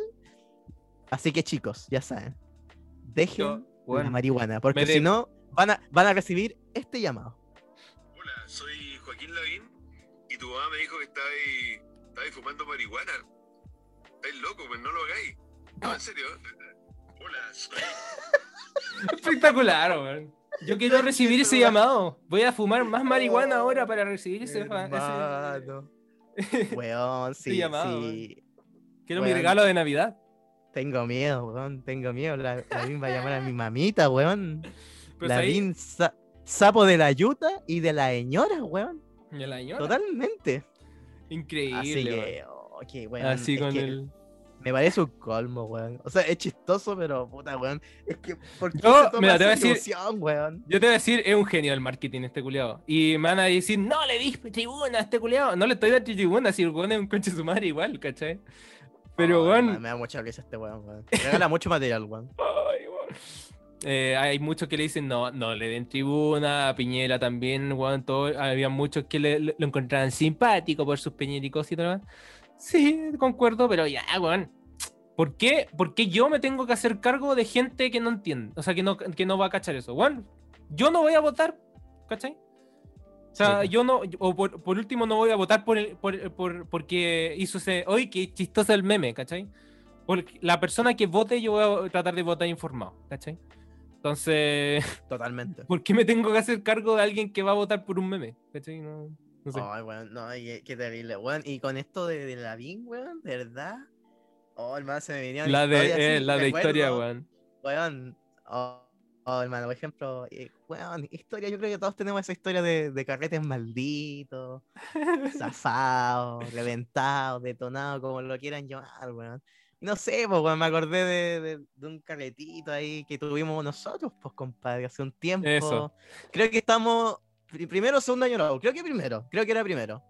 Así que chicos, ya saben, dejen Yo, la marihuana, porque si no, van a, van a recibir este llamado. Hola, soy Joaquín Lavín y tu mamá me dijo que estabais estabais fumando marihuana. Estáis loco, pues no lo hagáis. No, en serio. Hola, soy. Espectacular, weón. Yo quiero recibir ese llamado. Voy a fumar más marihuana ahora para recibir ese. ese- Hermano. Weón, sí, llamado, sí. Quiero mi regalo de Navidad. Tengo miedo, weón, tengo miedo. La, Lavín va a llamar a mi mamita, weón. Pues ahí, sa- sapo de la yuta y de la señora, weón. y el año. Totalmente. Increíble. Así que, oh, weón, Así con que el. Me parece un colmo, weón. O sea, es chistoso, pero puta, weón. Es que, ¿por qué Yo, se mira, te voy a esa decir- ilusión, weón? Yo te voy a decir, es un genio del marketing este culiado. Y me van a decir, no le dis tribuna a este culiado. No le estoy dando tribuna, si el weón es un conche su madre igual, ¿cachai? Pero, Ay, weón. me- Me da mucha risa este weón, weón. Me regala mucho material, weón. Ay, weón. Eh, hay muchos que le dicen no, no le den tribuna, a Piñera también, weón, todo- había muchos que le- lo encontraban simpático por sus peñericos y todo lo. Sí, concuerdo, pero ya, weón. ¿Por qué, ¿Por qué yo me tengo que hacer cargo de gente que no entiende? O sea, que no, que no va a cachar eso. Weón, yo no voy a votar, ¿cachai? O sea, Sí. yo no, o por, por último no voy a votar por, el, por, por- porque hizo ese, hoy qué chistoso el meme, ¿cachai? Porque la persona que vote yo voy a tratar de votar informado, ¿cachai? Entonces, Totalmente. ¿por qué me tengo que hacer cargo de alguien que va a votar por un meme? ¿Cachai? No, no sé. Ay, weón, no, qué, qué terrible, weón. Y con esto de, de la Bing, weón, de verdad. Oh, hermano, se me venía la de, eh, la de historia, weón. Weón. Oh, Oh, hermano, por ejemplo, eh, weón, historia, yo creo que todos tenemos esa historia de, de carretes malditos, zafados, reventados, detonados, como lo quieran llamar, weón. No sé, pues, weón, me acordé de, de- de un carretito ahí que tuvimos nosotros, pues, compadre, hace un tiempo. Eso. Creo que estamos, primero o segundo año nuevo, creo que primero, creo que era primero.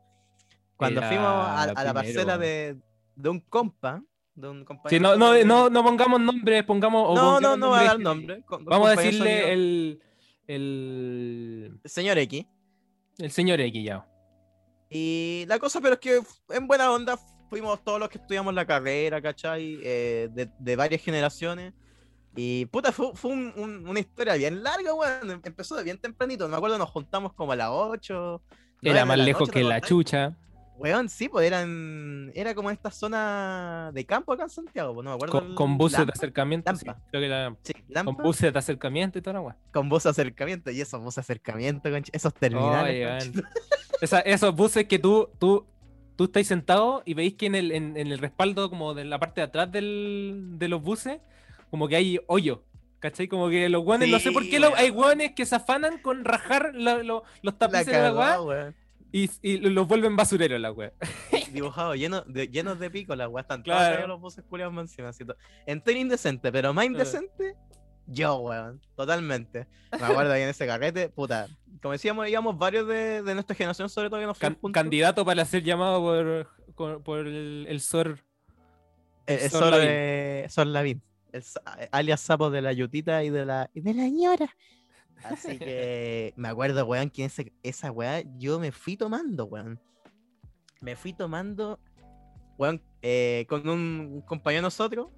Cuando Era fuimos a, a la parcela de, de un compa, de un Sí, compañero. no, no, no, no pongamos nombres, pongamos. o no, no, no va a dar nombre. con- Vamos a decirle sonido. el, el. Señor X. El señor X ya. Y la cosa, pero es que en buena onda fuimos todos los que estudiamos la carrera, ¿cachai? Eh, de, de varias generaciones. Y puta, fue, fue un- un- una historia bien larga, weón. Em- Empezó de bien tempranito. Me acuerdo, nos juntamos como a las 8. Era más lejos que la chucha. Weón, sí, pues eran. Era como esta zona de campo acá en Santiago, pues no me acuerdo. Con, el- con buses de acercamiento. sí, creo que Sí, con buses de acercamiento y toda la weá. con bus de acercamiento. Y esos bus de acercamiento, concha- esos terminales. Weón. Esa- esos buses que tú, tú, tú estáis sentado y veis que en el, en, en el respaldo, como de la parte de atrás del, de los buses, como que hay hoyo. ¿Cachai? Como que los guanes, no sé por qué hay guanes que se afanan con rajar la- lo- los La tapices de la weón. y, y los vuelven basureros la weá. dibujado lleno de, llenos de pico, las weas están Claro. feas, los buses culiados más encima. así to- Entero indecente, pero más indecente, yo, weón. Totalmente. Me acuerdo ahí en ese carrete, puta. Como decíamos, íbamos varios de, de nuestra generación, sobre todo que nos Can- candidato para ser llamado por, por, el, el SOR. El, el Sor Sor, Lavín. eh, Sor Lavín. El sa- alias sapo de la yutita y de la, y de la ñora. Así que me acuerdo, weón, que ese, esa weá yo me fui tomando, weón. Me fui tomando, weón, eh, con un, compañero de nosotros,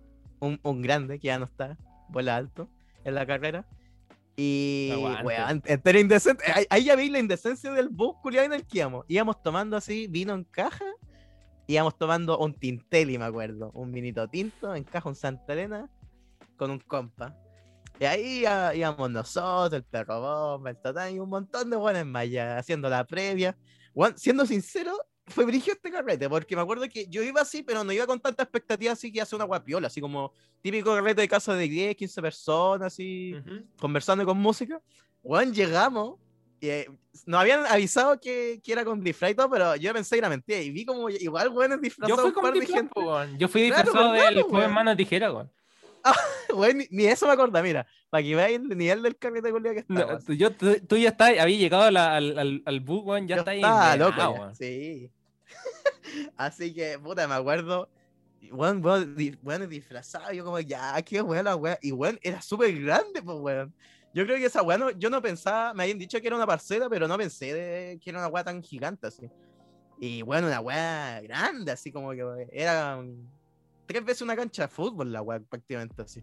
un, un grande que ya no está, vuela alto en la carrera. Y, weón, entero indecente. Ahí, ahí ya vi la indecencia del bus culiado en el que íbamos. Íbamos tomando así vino en caja. Íbamos tomando un Tintelli, me acuerdo. Un vinito tinto en caja, un Santa Elena, con un compa. Y ahí íbamos nosotros, el perro bomba, el tatán y un montón de buenas ya haciendo la previa. Weón, siendo sincero, fue brigio este carrete, porque me acuerdo que yo iba así, pero no iba con tanta expectativa así que hace una guapiola, así como típico carrete de casa de 10, 15 personas, así conversando con música. Weón, llegamos. Y, eh, nos habían avisado que, que era con disfraz y todo, pero yo pensé que era mentira. Y vi como igual, Yo disfrazado fui un con par de disfraz. Yo fui Claro, disfrazado ¿verdad, del po, joven weón? mano tijera, weón. Weón, ni, ni eso me acuerdo, mira. Para que veáis el nivel del carrete culiao que No, estaba. tú- yo, tú, tú ya estás, había llegado la- al, al, al bus, weón, ya está ahí. estaba loco. ya. Sí. Así que, puta, me acuerdo. Weón, weón, di- weón, disfrazado. Yo, como, ya, qué weón la weón. Y weón, era súper grande, pues, weón. Yo creo que esa weón, no- yo no pensaba, me habían dicho que era una parcela, pero no pensé de, que era una weá tan gigante así. Y bueno, una weá grande, así como que era tres veces una cancha de fútbol la weá, prácticamente así.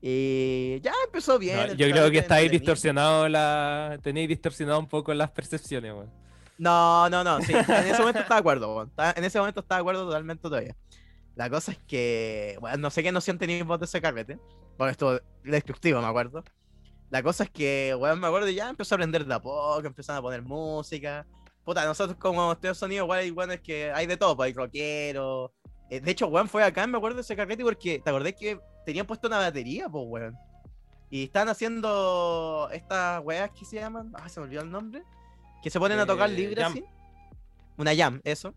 Y ya empezó bien. No, yo creo que carrete está ahí entretenido. distorsionado la. Tenéis distorsionado un poco las percepciones, weón. No, no, no, sí, en ese momento estaba de acuerdo, weón. En ese momento estaba de acuerdo totalmente todavía. La cosa es que, bueno, no sé qué noción teníamos de ese carrete, porque esto destructivo, me acuerdo. La cosa es que, weón, me acuerdo ya empezó a aprender de a poco, empezaron a poner música. Puta, nosotros como estudio de sonido, igual hay weones que hay de todo, pues hay rockeros. Eh, de hecho, weón, fue acá, me acuerdo de ese carrete porque, ¿te acordás que tenían puesto una batería, pues, weón? Y estaban haciendo estas weas que se llaman, ah, se me olvidó el nombre, que se ponen a tocar Eh, libre jam. así. Una jam, eso.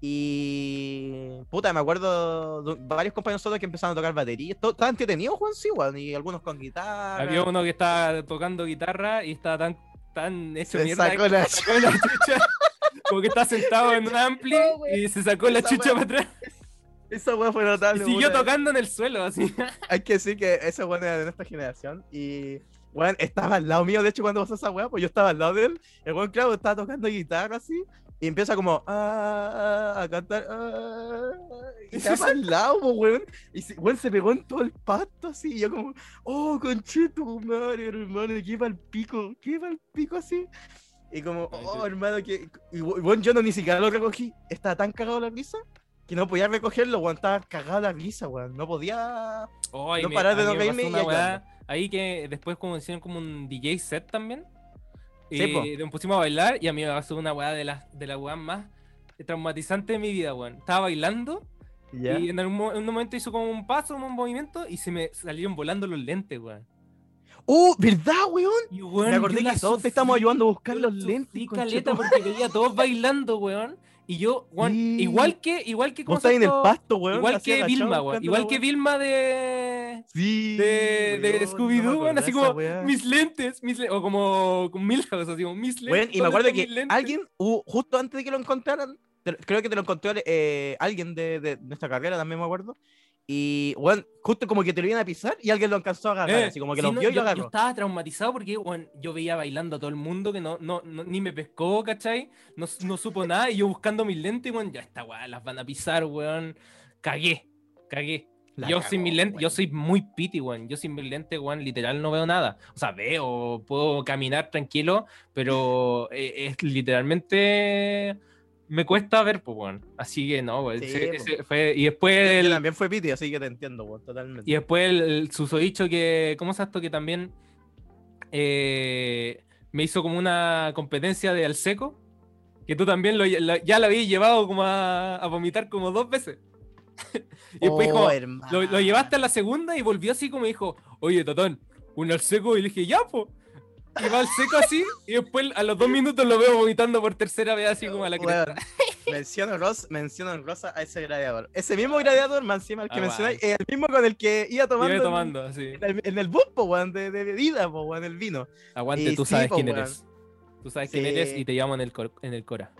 Y. Puta, me acuerdo de varios compañeros nosotros que empezaron a tocar batería. Todo- Estaban entretenidos, Juan, sí, weón. Y algunos con guitarra. Había uno que estaba tocando guitarra y estaba tan, tan hecho Se mierda. sacó la- se sacó la chucha. Como que está sentado en un ampli y se sacó la chucha wea. para atrás. Esa weá fue Y notable. siguió puta. tocando en el suelo, así. Hay que decir que ese weón era de nuestra generación. Y. Weón, estaba al lado mío, de hecho, cuando pasó esa weá, pues yo estaba al lado de él. El weón, claro, estaba tocando guitarra así. Y empieza como ah, ah, a cantar. ah, y se va al lado, pues, weón. Y se, weón se pegó en todo el pasto así. Y yo como, oh, concheto, madre, hermano, que va el pico, que va el pico así. Y como, oh, hermano, que. Y we- weón, yo no ni siquiera lo recogí. Estaba tan cagado la risa que no podía recogerlo, weón. Estaba cagado la risa, weón. No podía. Ay, No parar de no me reírme y ahí que después como hicieron como un DJ set también. Sí, Y nos pusimos a bailar y a mí me pasó una weá de las de la weá más traumatizante de mi vida, weón. Estaba bailando y en, algún en un momento hizo como un paso, un movimiento y se me salieron volando los lentes, weón. ¡Uh! ¿Verdad, weón? Y, weón, Me acordé la que todos te estamos ayudando a buscar los lentes. caleta conchetum- porque veía a todos bailando, weón. Y yo, weón, Sí. igual que, igual que, ¿cómo Vos se estás en el pasto, weón. Igual que Vilma, weón. Igual que. Vilma de. Sí. De, de Scooby-Doo, no weón, así como weá. mis lentes, mis le- o como con Milhouse, así como mis lentes. Weón, y me ¿dónde acuerdo que alguien, hubo- justo antes de que lo encontraran, te- creo que te lo encontró eh, alguien de, de nuestra carrera, también me acuerdo. Y, weón, justo como que te lo iban a pisar y alguien lo alcanzó a agarrar, Eh, así como que sí, lo no, vio y yo, lo yo agarró. estaba traumatizado porque weón, yo veía bailando a todo el mundo que no, no, no- ni me pescó, ¿cachai? No, no supo nada y yo buscando mis lentes, weón, ya esta weá, las van a pisar, weón. Cagué, cagué. La yo cagó, sin mis lentes, yo weón. soy muy piti, weón. Yo sin mis lentes, weón, literal no veo nada. O sea, veo, puedo caminar tranquilo, pero eh, es literalmente me cuesta ver, pues, weón. Así que no. Sí, ese- ese fue, y después el, también fue piti, así que te entiendo, weón, totalmente. y después el, el susodicho que, ¿cómo es esto? Que también eh, me hizo como una competencia de al seco, que tú también lo, ya lo habías llevado como a, a vomitar como dos veces. y después Oh, dijo, lo, lo llevaste a la segunda y volvió así como dijo, oye, Tatán, un al seco, y le dije, ya, po. Y va al seco así, y después a los dos minutos lo veo vomitando por tercera vez así como a la cresta. Menciono, Rosa, menciono en rosa a ese gladiador. Ese mismo gladiador, más encima el que Ah, mencionáis, es el mismo con el que iba tomando, Iba en- tomando, así. En, el, en el bus, po, weón, de, de bebida, po, weón, el vino. Aguante, Y tú sí, sabes po, quién weón. eres. Tú sabes quién Sí. eres y te llamo en el, cor- en el Cora.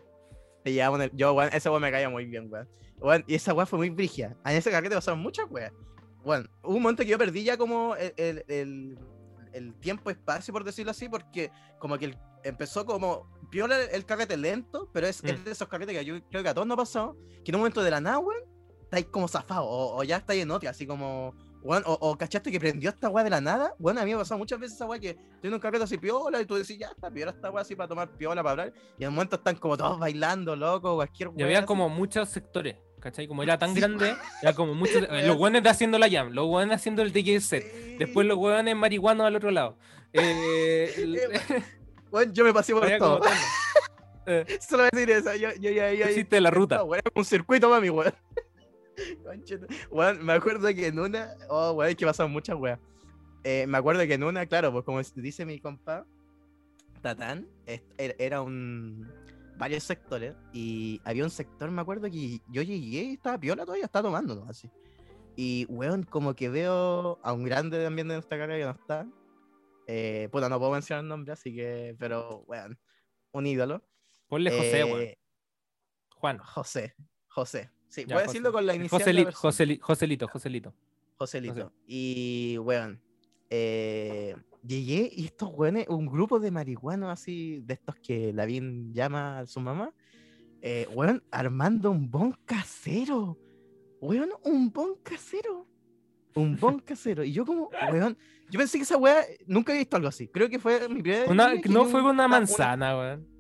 Te llevamos en el- Yo, weón, ese weón me caía muy bien, weón. Weón, y esa weón fue muy brigia. En ese carrete pasaron muchas. Weón, hubo un momento que yo perdí ya como el, el, el, el tiempo-espacio, por decirlo así, porque como que el- empezó como piola el, carrete lento, pero es, es Mm. de esos carretes que yo creo que a todos nos ha pasado, que en un momento de la nada, weón, estáis como zafado, o, o ya estáis en otra, así como, weón, o, o cachaste que prendió esta weá de la nada, weón, a mí me ha pasado muchas veces esa weá que en un carrete así piola y tú decís, ya está piola esta weá así para tomar piola, para hablar, y en un momento están como todos bailando, loco, cualquier Y weá había así. como muchos sectores, ¿cachai? Como era tan Sí. grande, era como muchos. eh, los hueones de haciendo la jam, los hueones haciendo el DJ set, después los hueones marihuanos al otro lado. Eh, el- Weón, yo me pasé por todo. Eh, Solo voy a decir eso. Yo, yo, ya ya- hiciste la ruta. No, weón, era un circuito, mami, weón. Me acuerdo que en una. Oh, weón, es que pasaron muchas weas. Eh, me acuerdo que en una, claro, pues como dice mi compa, Tatán, era- era un. Varios sectores. Y había un sector, me acuerdo que yo llegué y estaba piola todavía, estaba tomando, ¿no? Así. Y, weón, como que veo a un grande también de nuestra carrera que no está. Eh, puta, no puedo mencionar el nombre, así que. Pero, weón, un ídolo. Ponle José, Eh, weón. Juan. José, José. Sí, voy a decirlo con la inicial. Joselito, Joselito, Joselito. Joselito. Y, weón, eh, llegué y estos weones, un grupo de marihuanos así, de estos que Lavín llama a su mamá, eh, weón, armando un bon casero. Weón, un bon casero. Un bon casero. Y yo como, weón, yo pensé que esa weá, nunca había visto algo así. Creo que fue mi primera Una- no fue una una- manzana, weón. weón,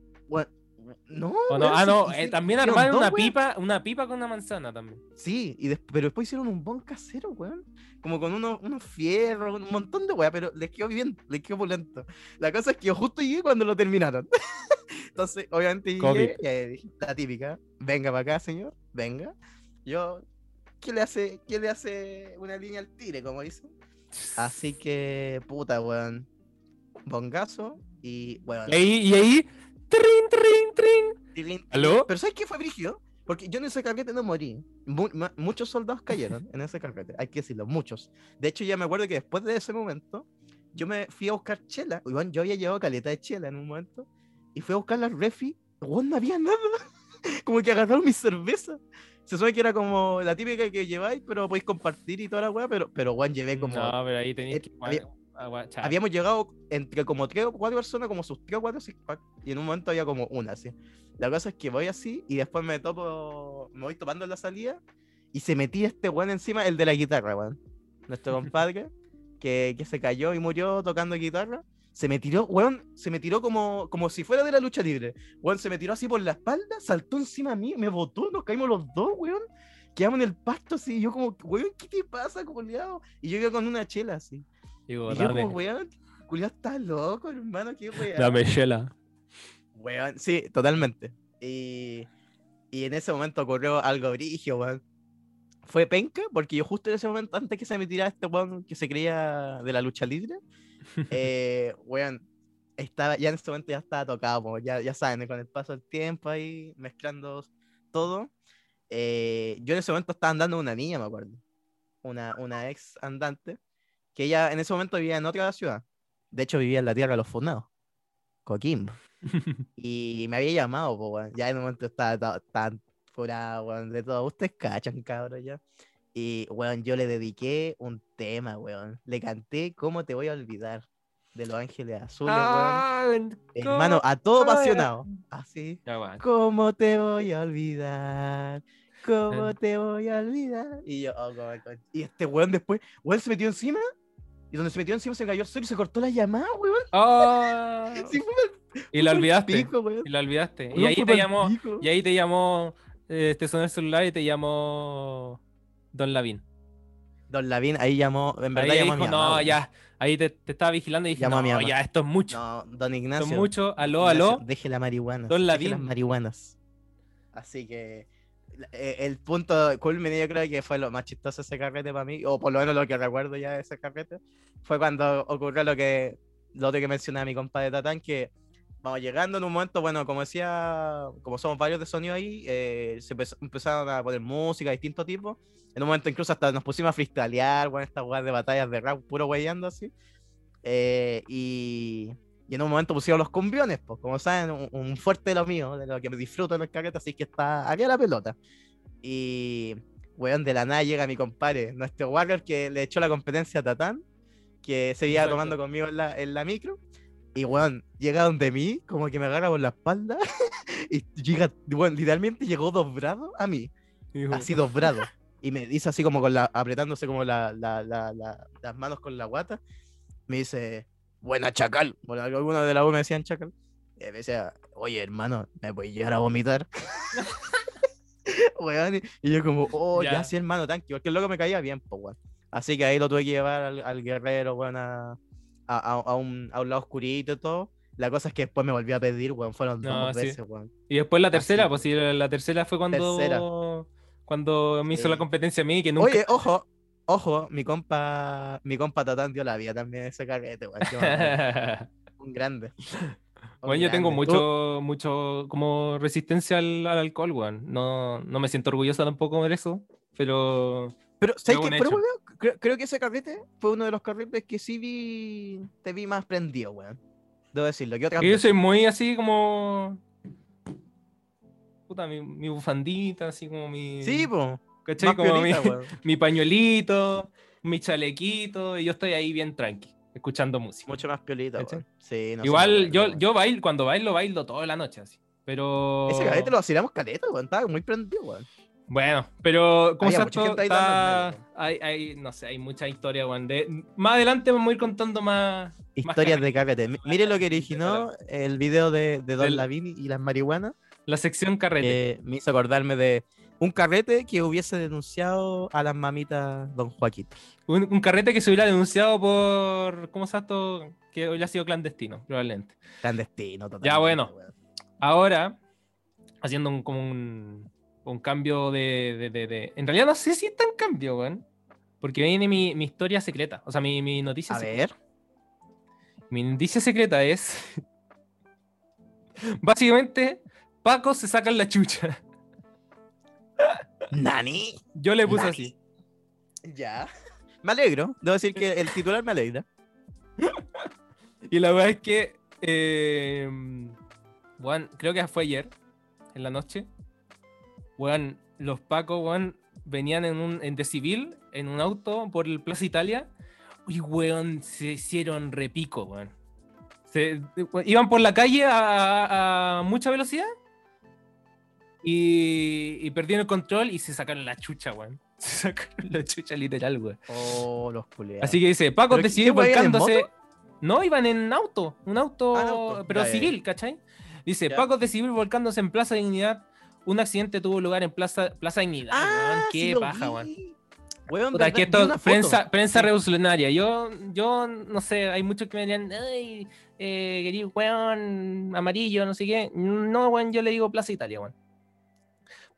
no, O no, ah, no, sí, eh, también armaron dos, una weón. pipa, una pipa con una manzana también. Sí, y des- pero después hicieron un bon casero, weón. Como con unos, unos fierros, un montón de weá, pero les quedó bien, les quedó pulento. La cosa es que yo justo llegué cuando lo terminaron. Entonces, obviamente llegué, eh, dije, la típica, venga para acá, señor, venga. Yo, ¿qué le hace, qué le hace una línea al tire, como dicen? Así que, puta, weón. Bongazo y, weón. Y ahí, y ahí, trin, trin, trin. Tilín, ¿Aló? Pero ¿sabes qué fue brígido? Porque yo en ese carrete no morí. Mu- muchos soldados cayeron en ese carrete, hay que decirlo, muchos. De hecho, ya me acuerdo que después de ese momento, yo me fui a buscar chela. Igual yo había llevado caleta de chela en un momento. Y fui a buscar las refi. Igual no había nada. como que agarraron mi cerveza. Se supone que era como la típica que lleváis, pero podéis compartir y toda la weá. Pero, pero weón, llevé como. No, pero ahí tenéis eh, que. había- agua- cha- Habíamos llegado entre como tres o cuatro personas, como sus tres o cuatro six pack, y en un momento había como una, así. La cosa es que voy así y después me topo, me voy topando en la salida y se metía este weón encima, el de la guitarra, weón. Nuestro compadre, que, que se cayó y murió tocando guitarra. Se me tiró, weón, se me tiró como, como si fuera de la lucha libre. Weón, se me tiró así por la espalda, saltó encima a mí, me botó, nos caímos los dos, weón. Quedamos en el pasto así, y yo como, weón, ¿qué te pasa, culiao? Y yo iba con una chela así. Digo, Y yo dame, como, weón, culiao está loco, hermano, qué weón. dame chela. Weón, sí, totalmente. Y, y en ese momento ocurrió algo brigio, weón. Fue penca, porque yo justo en ese momento, antes que se me tirara este weón que se creía de la lucha libre, eh, weón, estaba, ya en ese momento ya estaba tocado, po, ya, ya saben, con el paso del tiempo ahí, mezclando todo. eh, yo en ese momento estaba andando una niña, me acuerdo. Una, una ex andante, que ella en ese momento vivía en otra ciudad. De hecho, vivía en la tierra de los fundados, Coquimbo. Y me había llamado, po, weón. Ya en un momento estaba ta- tan curado, weón, de todo. Ustedes cachan, cabrón, ya. Y, weón, yo le dediqué un tema, weón. Le canté ¿Cómo te voy a olvidar? De Los Ángeles Azules, weón. Ah, Hermano, a todo apasionado. Así. Weón. ¿Cómo te voy a olvidar? ¿Cómo Eh. te voy a olvidar? Y yo, oh, el con- Y este weón después, weón se metió encima. Y donde se metió encima se cayó el suelo y se cortó la llamada, weón. Sí, fue y la olvidaste. pico, weón. Y la olvidaste. Y ahí te llamó. pico. Y ahí te llamó. Eh, te sonó el celular y te llamó. Don Lavín. Don Lavín ahí llamó, en verdad Ahí llamó a mi mamá, no, weón. ya. Ahí te, te estaba vigilando y dije, Llamó a mi no, mamá. ya, esto es mucho. No, don esto Ignacio. es mucho. Aló, Ignacio, aló. Deje la marihuana. Don deje Lavín. las marihuanas. Así que el punto culmine yo creo que fue lo más chistoso ese carrete para mí, o por lo menos lo que recuerdo ya de ese carrete, fue cuando ocurrió lo que lo otro que mencionaba mi compa de Tatán, que vamos llegando en un momento, bueno, como decía, como somos varios de sonido ahí, eh, se empezaron a poner música de distintos tipos. En un momento incluso hasta nos pusimos a freestylear, bueno, estas weas de batallas de rap, puro weyando así. Eh, y, y en un momento pusieron los cumbiones, pues, como saben, un, un fuerte de lo mío, de lo que me disfruto en los carretes, así que está aquí la pelota. Y, weón, de la nada llega mi compadre, nuestro Warrior, que le echó la competencia a Tatán, que se iba tomando conmigo en la, en la micro. Y, weón, llega donde mí, como que me agarra por la espalda, y llega, weón, literalmente llegó dobrado a mí Dijo, así dobrado. Y me dice así como con la, apretándose como la- la- las manos con la guata. Me dice, buena chacal. Bueno, algunos de la U me decían chacal. Y me decía, oye hermano, ¿me voy a llegar a vomitar? Weón, y- yo como, oh, ya, Ya. sí hermano, tanque. Porque el loco me caía bien, pues, weón. Así que ahí lo tuve que llevar al, al guerrero, weón, a, a- a- a un, a un lado oscurito y todo. La cosa es que después me volvió a pedir, weón. Fueron No, dos sí. veces, weón. Y después la tercera, Así, pues sí, la, la tercera fue cuando. Tercera. Cuando me hizo Sí. la competencia a mí, que nunca. Oye, ojo, ojo, mi compa, mi compa Tatán dio la vida también ese carrete, mamá, Un grande. Un Bueno, yo tengo mucho, mucho como resistencia al, al alcohol, weón. No, no me siento orgullosa tampoco de eso, pero Pero, ¿sabes qué? Pero, weón, creo, creo que ese carrete fue uno de los carretes que sí vi, te vi más prendido, weón. Debo decirlo. ¿Qué otras yo soy muy así como... Puta, mi, mi bufandita, así como mi... Sí, po. ¿Cachai? Como mi, pañuelito, mi chalequito, y yo estoy ahí bien tranqui, escuchando música. Mucho más piolita. Sí, no Igual yo, yo bailo, cuando bailo, bailo toda la noche así. Pero... Ese carrete lo vacilamos caleta, weón. Estaba muy prendido, weón. Bueno, pero como el medio, hay, hay, no sé, hay mucha historia, weón. De, más adelante vamos a ir contando más. más Historias de. Mi- Mire lo que originó el video de, de Don Del- Lavín y las marihuanas. La sección carrete. que me hizo acordarme de un carrete que hubiese denunciado a las mamitas Don Joaquín. Un, un carrete que se hubiera denunciado por. ¿Cómo se esto? Que hubiera sido clandestino, probablemente. Clandestino, total. Ya, bueno. Ahora, haciendo un, como un, un cambio de, de- de- de- En realidad no sé si es tan cambio, weón. Porque viene mi, mi historia secreta. O sea, mi, mi noticia A secreta. ver. Mi noticia secreta es. Básicamente, Paco se sacan la chucha. Nani. Yo le puse Nani. así. Ya. Me alegro. Debo decir que el titular me alegra. Y la verdad es que. eh, weón, creo que fue ayer, en la noche. Weón, los Pacos, weón, venían en un en de civil, en un auto por el Plaza Italia. Y weón, se hicieron repico, weón. Se- iban por la calle a, a- a mucha velocidad. Y, y perdieron el control y se sacaron la chucha, weón. Se sacaron la chucha literal, weón. Oh, los culeados. Así que dice, Paco ¿Pero qué- decidió volcándose. No, iban en auto, un auto, Ah, auto. pero Ya, ya, ya. civil, ¿cachai? Dice, Ya. Paco de civil volcándose en Plaza Dignidad. Un accidente tuvo lugar en Plaza, Plaza Dignidad. weón. Qué Ah, sí paja, weón. Weón, Puta, aquí esto prensa, prensa Sí. revolucionaria. Yo, yo no sé, hay muchos que me dirían, ay, eh, querido weón, amarillo, no sé qué. No, weón, yo le digo Plaza Italia, weón.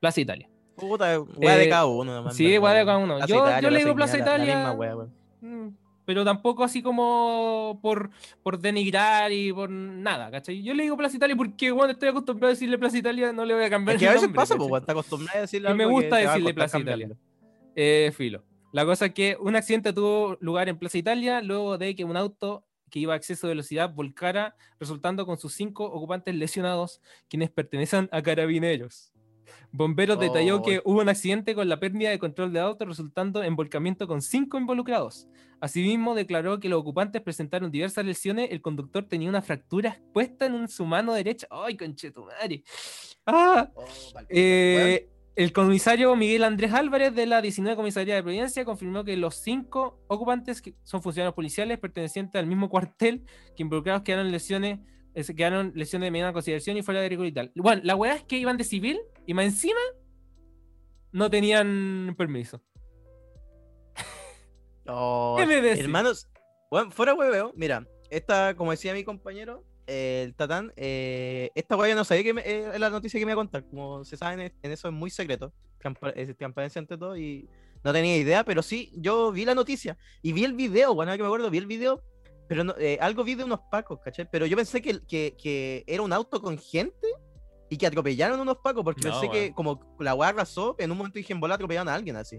Plaza Italia. Puta, weá de Eh, cada uno. nomás, sí, weá de cada uno. Plaza Yo- Italia, yo le digo Plaza la- Italia. La misma weá, weón. Mm, pero tampoco así como por, por denigrar y por nada, ¿cachai? Yo le digo Plaza Italia porque, bueno, estoy acostumbrado a decirle Plaza Italia, no le voy a cambiar Es que a veces nombre, pasa, weón, está acostumbrado a decirle Y me algo que gusta decirle Plaza Italia. Eh, filo. La cosa es que un accidente tuvo lugar en Plaza Italia luego de que un auto que iba a exceso de velocidad volcara, resultando con sus cinco ocupantes lesionados, quienes pertenecen a carabineros. Bomberos detalló que hubo un accidente con la pérdida de control de auto, resultando en volcamiento con cinco involucrados. Asimismo, declaró que los ocupantes presentaron diversas lesiones. El conductor tenía una fractura expuesta en su mano derecha. ¡Ay, conchetumare! ¡Ah! Oh, Eh, el comisario Miguel Andrés Álvarez de la 19 Comisaría de Providencia confirmó que los cinco ocupantes que son funcionarios policiales pertenecientes al mismo cuartel que involucrados quedaron lesiones se quedaron lesiones de mediana consideración y fuera de rigor y tal. Bueno, la weá es que iban de civil y más encima no tenían permiso. Oh, ¿Qué me decís? hermanos, bueno, fuera hueveo, mira, esta, como decía mi compañero, eh, el Tatán, eh, esta hueá yo no sabía que me- eh, es la noticia que me iba a contar. Como se sabe, en, en eso es muy secreto, transpa- es transparencia ante todo, y no tenía idea, pero sí, yo vi la noticia y vi el video, bueno, que me acuerdo, vi el video, pero no- eh, algo vi de unos pacos, ¿cachai? Pero yo pensé que, que, que era un auto con gente y que atropellaron unos pacos, porque No, pensé que weón. como la hueá arrasó, en un momento dije en bola atropellaron a alguien así.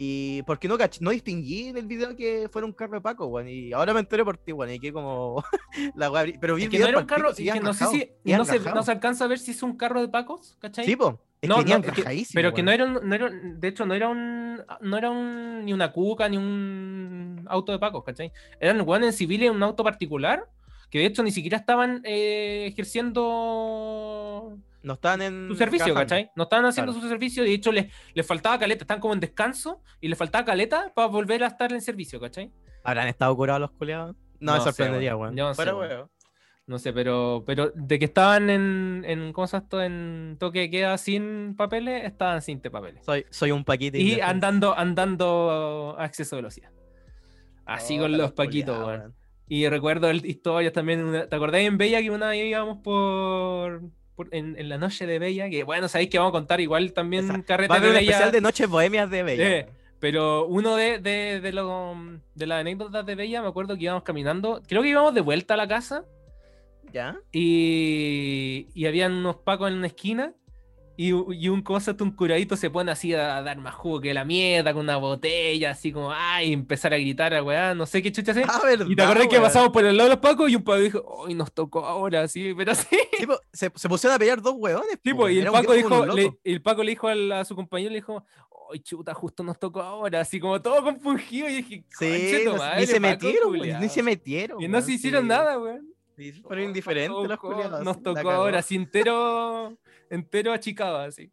Y porque no, no distinguí del video que fuera un carro de Paco, weón. Y ahora me enteré por ti, weón. Y que como la weá. Pero vi Es que no era un carro, es que no sé si no se, no se alcanza a ver si es un carro de Pacos, ¿cachai? Sí, po. Es No, que no, que- pero que no era, un- no era, de hecho, no era un, no era un, ni una cuca, ni un auto de Pacos, ¿cachai? Eran weones en civiles, un auto particular, que de hecho ni siquiera estaban eh, ejerciendo No estaban en. su servicio. ¿cachai? No estaban haciendo Claro. su servicio, de hecho les, les faltaba caleta, están como en descanso, y les faltaba caleta para volver a estar en servicio, ¿cachai? ¿Habrán estado curados los culiados? No, No me sorprendería, weón. no weón. No sé, pero, pero de que estaban en, en ¿cómo se esto? En toque de queda sin papeles, estaban sin papeles. Soy, soy un paquito. Y andando, andando a exceso de velocidad. Así con los paquitos, weón. Y recuerdo el- historias también. una- ¿Te acordás en Bella que una vez íbamos por, por- en, en la noche de Bella? Que bueno, sabéis que vamos a contar igual también Esa- carrete Va a haber de un Bella. especial de Noches Bohemias de Bella. Eh. Pero uno de, de, de, lo- de las anécdotas de Bella, me acuerdo que íbamos caminando. Creo que íbamos de vuelta a la casa. ¿Ya? Y, y habían unos pacos en una esquina. Y, y un cosa, un curadito se pone así a, dar más jugo que la mierda con una botella, así como, ay, empezar a gritar a weá, no sé qué chucha hacer. Ah, verdad. y te acordás que pasamos por el lado de los pacos y un paco dijo, ay, nos tocó ahora, sí, pero sí. Tipo, se, se pusieron a pelear dos weones. Tipo, po, y el Paco dijo, le- el Paco le dijo a, su compañero, le dijo, ay, chuta, justo nos tocó ahora, así como todo confundido. Y dije, Sí, "Conche tu no- madre, ni se metieron, culiao". ni se metieron. Y no se hicieron sí. nada, weón. Sí, fueron indiferentes los Tocó- culiados. Nos tocó ahora, así entero, entero achicado, así.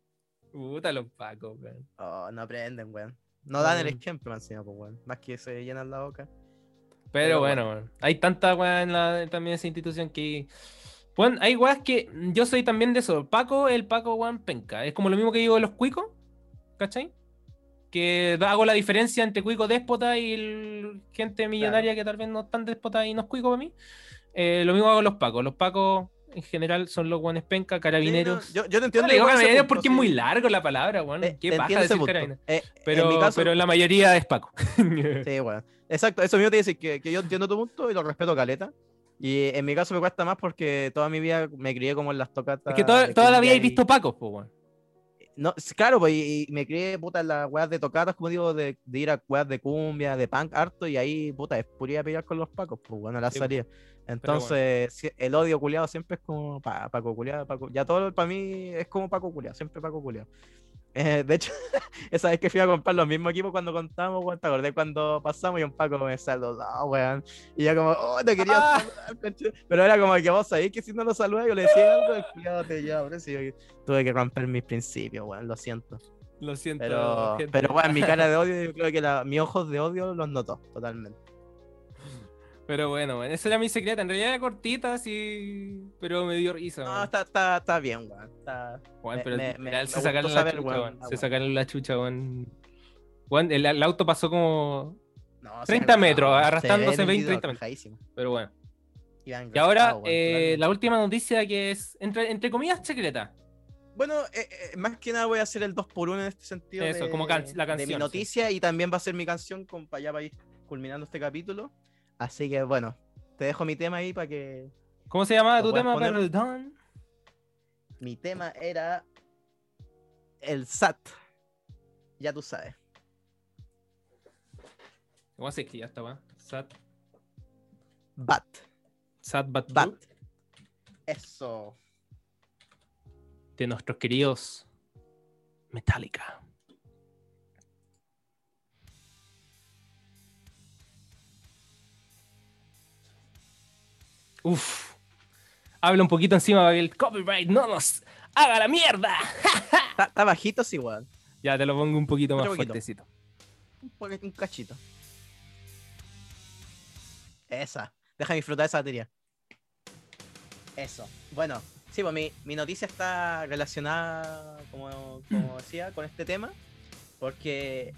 Puta los pacos, weón. Oh, no aprenden, weón. No dan el ejemplo encima, pues, weón. Más que se llenan la boca. Pero, Pero bueno, weón. hay tanta en la, también esa institución que. Bueno, hay weas que yo soy también de eso. Paco, el Paco, weón, penca. Es como lo mismo que digo de los cuicos, ¿cachai? Que hago la diferencia entre cuico déspota y el- gente millonaria que tal vez no es tan déspota y no es cuico para mí. Eh, lo mismo hago los Pacos. Los Pacos en general son los guanes penca, carabineros. Sí, no, yo, yo te No entiendo. le digo carabineros punto, porque es sí. muy largo la palabra, weón. Te- Qué paja decir punto. carabineros. Eh, Pero, en mi caso, pero la mayoría es Paco. Sí, weón. Exacto, eso mismo te dice que, que yo entiendo tu punto y lo respeto caleta. Y en mi caso me cuesta más porque toda mi vida me crié como en las tocatas. Es que toda, toda la vida he visto Pacos, pues, weón. No, claro, pues y, y me crié puta en las weas de tocatas, como digo, de, de ir a weas de cumbia, de punk harto, y ahí, puta, es puría pelear con los pacos, pues bueno, la Sí, salida. Entonces, si- el odio culiado siempre es como pa- Paco culiado, Paco. Ya todo para mí es como Paco culiado, siempre Paco culiado. Eh, de hecho, esa vez que fui a comprar los mismos equipos cuando contamos, weón, te acordé cuando pasamos y un Paco me saludó, weón. Y yo como, oh, te quería Ah. saludar, conche". Pero era como que vos sabés que si no lo saludas, yo le decía algo, lleva, pero sí, yo tuve que romper mis principios, weón, lo siento. Lo siento. Pero, gente. pero bueno, mi cara de odio, yo creo que la, mis ojos de odio los notó totalmente. Pero bueno, bueno, esa era mi secreta. En realidad era cortita, así. Pero me dio risa. No, está, está, está bien, weón. Está... Me- pero me- me se sacaron gustó la saber, chucha. Ah, Se sacaron la chucha, weón. Weón, el, el auto pasó como. No, 30 sí, metros, no, arrastrándose se ve en el 20, video, 30 metros. rajadísimo. Pero bueno. Iban Y ahora, weón, eh, la última noticia que es, entre, entre comillas, secreta. Bueno, eh, eh, más que nada voy a hacer el 2x1 en este sentido. Eso, de, como can- la de mi canción, sí. noticia y también va a ser mi canción con para allá para ir culminando este capítulo. Así que bueno, te dejo mi tema ahí para que. ¿Cómo se llama ¿Lo tu tema? poner? Perdón. Mi tema era. El SAT. Ya tú sabes. ¿Cómo se escribe esta weá? Sat, BAT. Sat Bat BAT. Blue, Eso. de nuestros queridos Metallica. Uf. Habla un poquito encima para que el copyright no nos haga la mierda. Está, está bajito, sí, weón. Ya te lo pongo un poquito más poquito. fuertecito. Un, poquito- un cachito. Esa. Deja disfrutar esa batería. Eso. Bueno, sí, pues mi, mi noticia está relacionada, como, como decía, con este tema. Porque,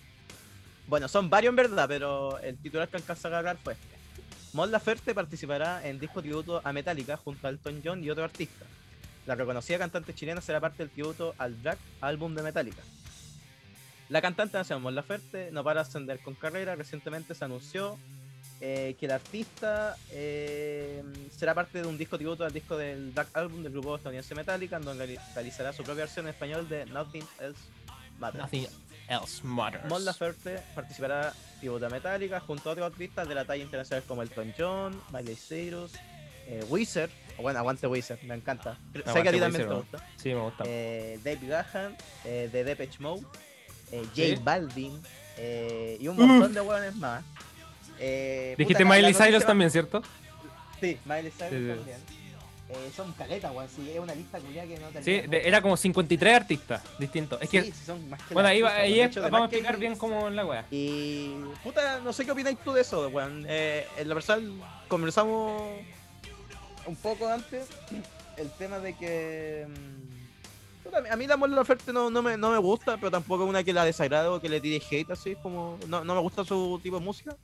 bueno, son varios en verdad, pero el titular que alcanza a agarrar fue este. Mon Laferte participará en disco tributo a Metallica junto a Elton John y otro artista. La reconocida cantante chilena será parte del tributo al Black álbum de Metallica. La cantante nacional Mon Laferte no para de ascender con carrera. Recientemente se anunció eh, que el artista eh, será parte de un disco tributo al disco del Black Album del grupo estadounidense Metallica, en donde reali- realizará su propia versión en español de Nothing Else Matters. Nothing else matters. Mon Laferte participará tributo a Metallica junto a otros artistas de la talla internacional como Elton John, Miley Cyrus, eh, Weezer, o bueno, aguante Weezer, me encanta. sé que a Aguante ti también te gusta. Sí, me gusta. Eh, Dave Gahan, eh, de Depeche Mode, eh, J Sí. Balvin eh, y un montón de hueones más. Eh, puta, Dijiste la Miley Cyrus también, ¿cierto? Sí, Miley Cyrus Sí, sí. también. Eh, son caletas, weón. Sí, es una lista culiada que no te Sí, de- era como 53 artistas distintos. Es que, Sí, son más que bueno, la ahí, va- ahí es- vamos a que- explicar bien cómo es la wea. Y puta, no sé qué opináis tú de eso, weón. Eh, en lo personal conversamos un poco antes el tema de que mm, a mí la Mon Laferte no, no, me, no me gusta, pero tampoco es una que la desagrado o que le tire hate así, como no, no me gusta su tipo de música.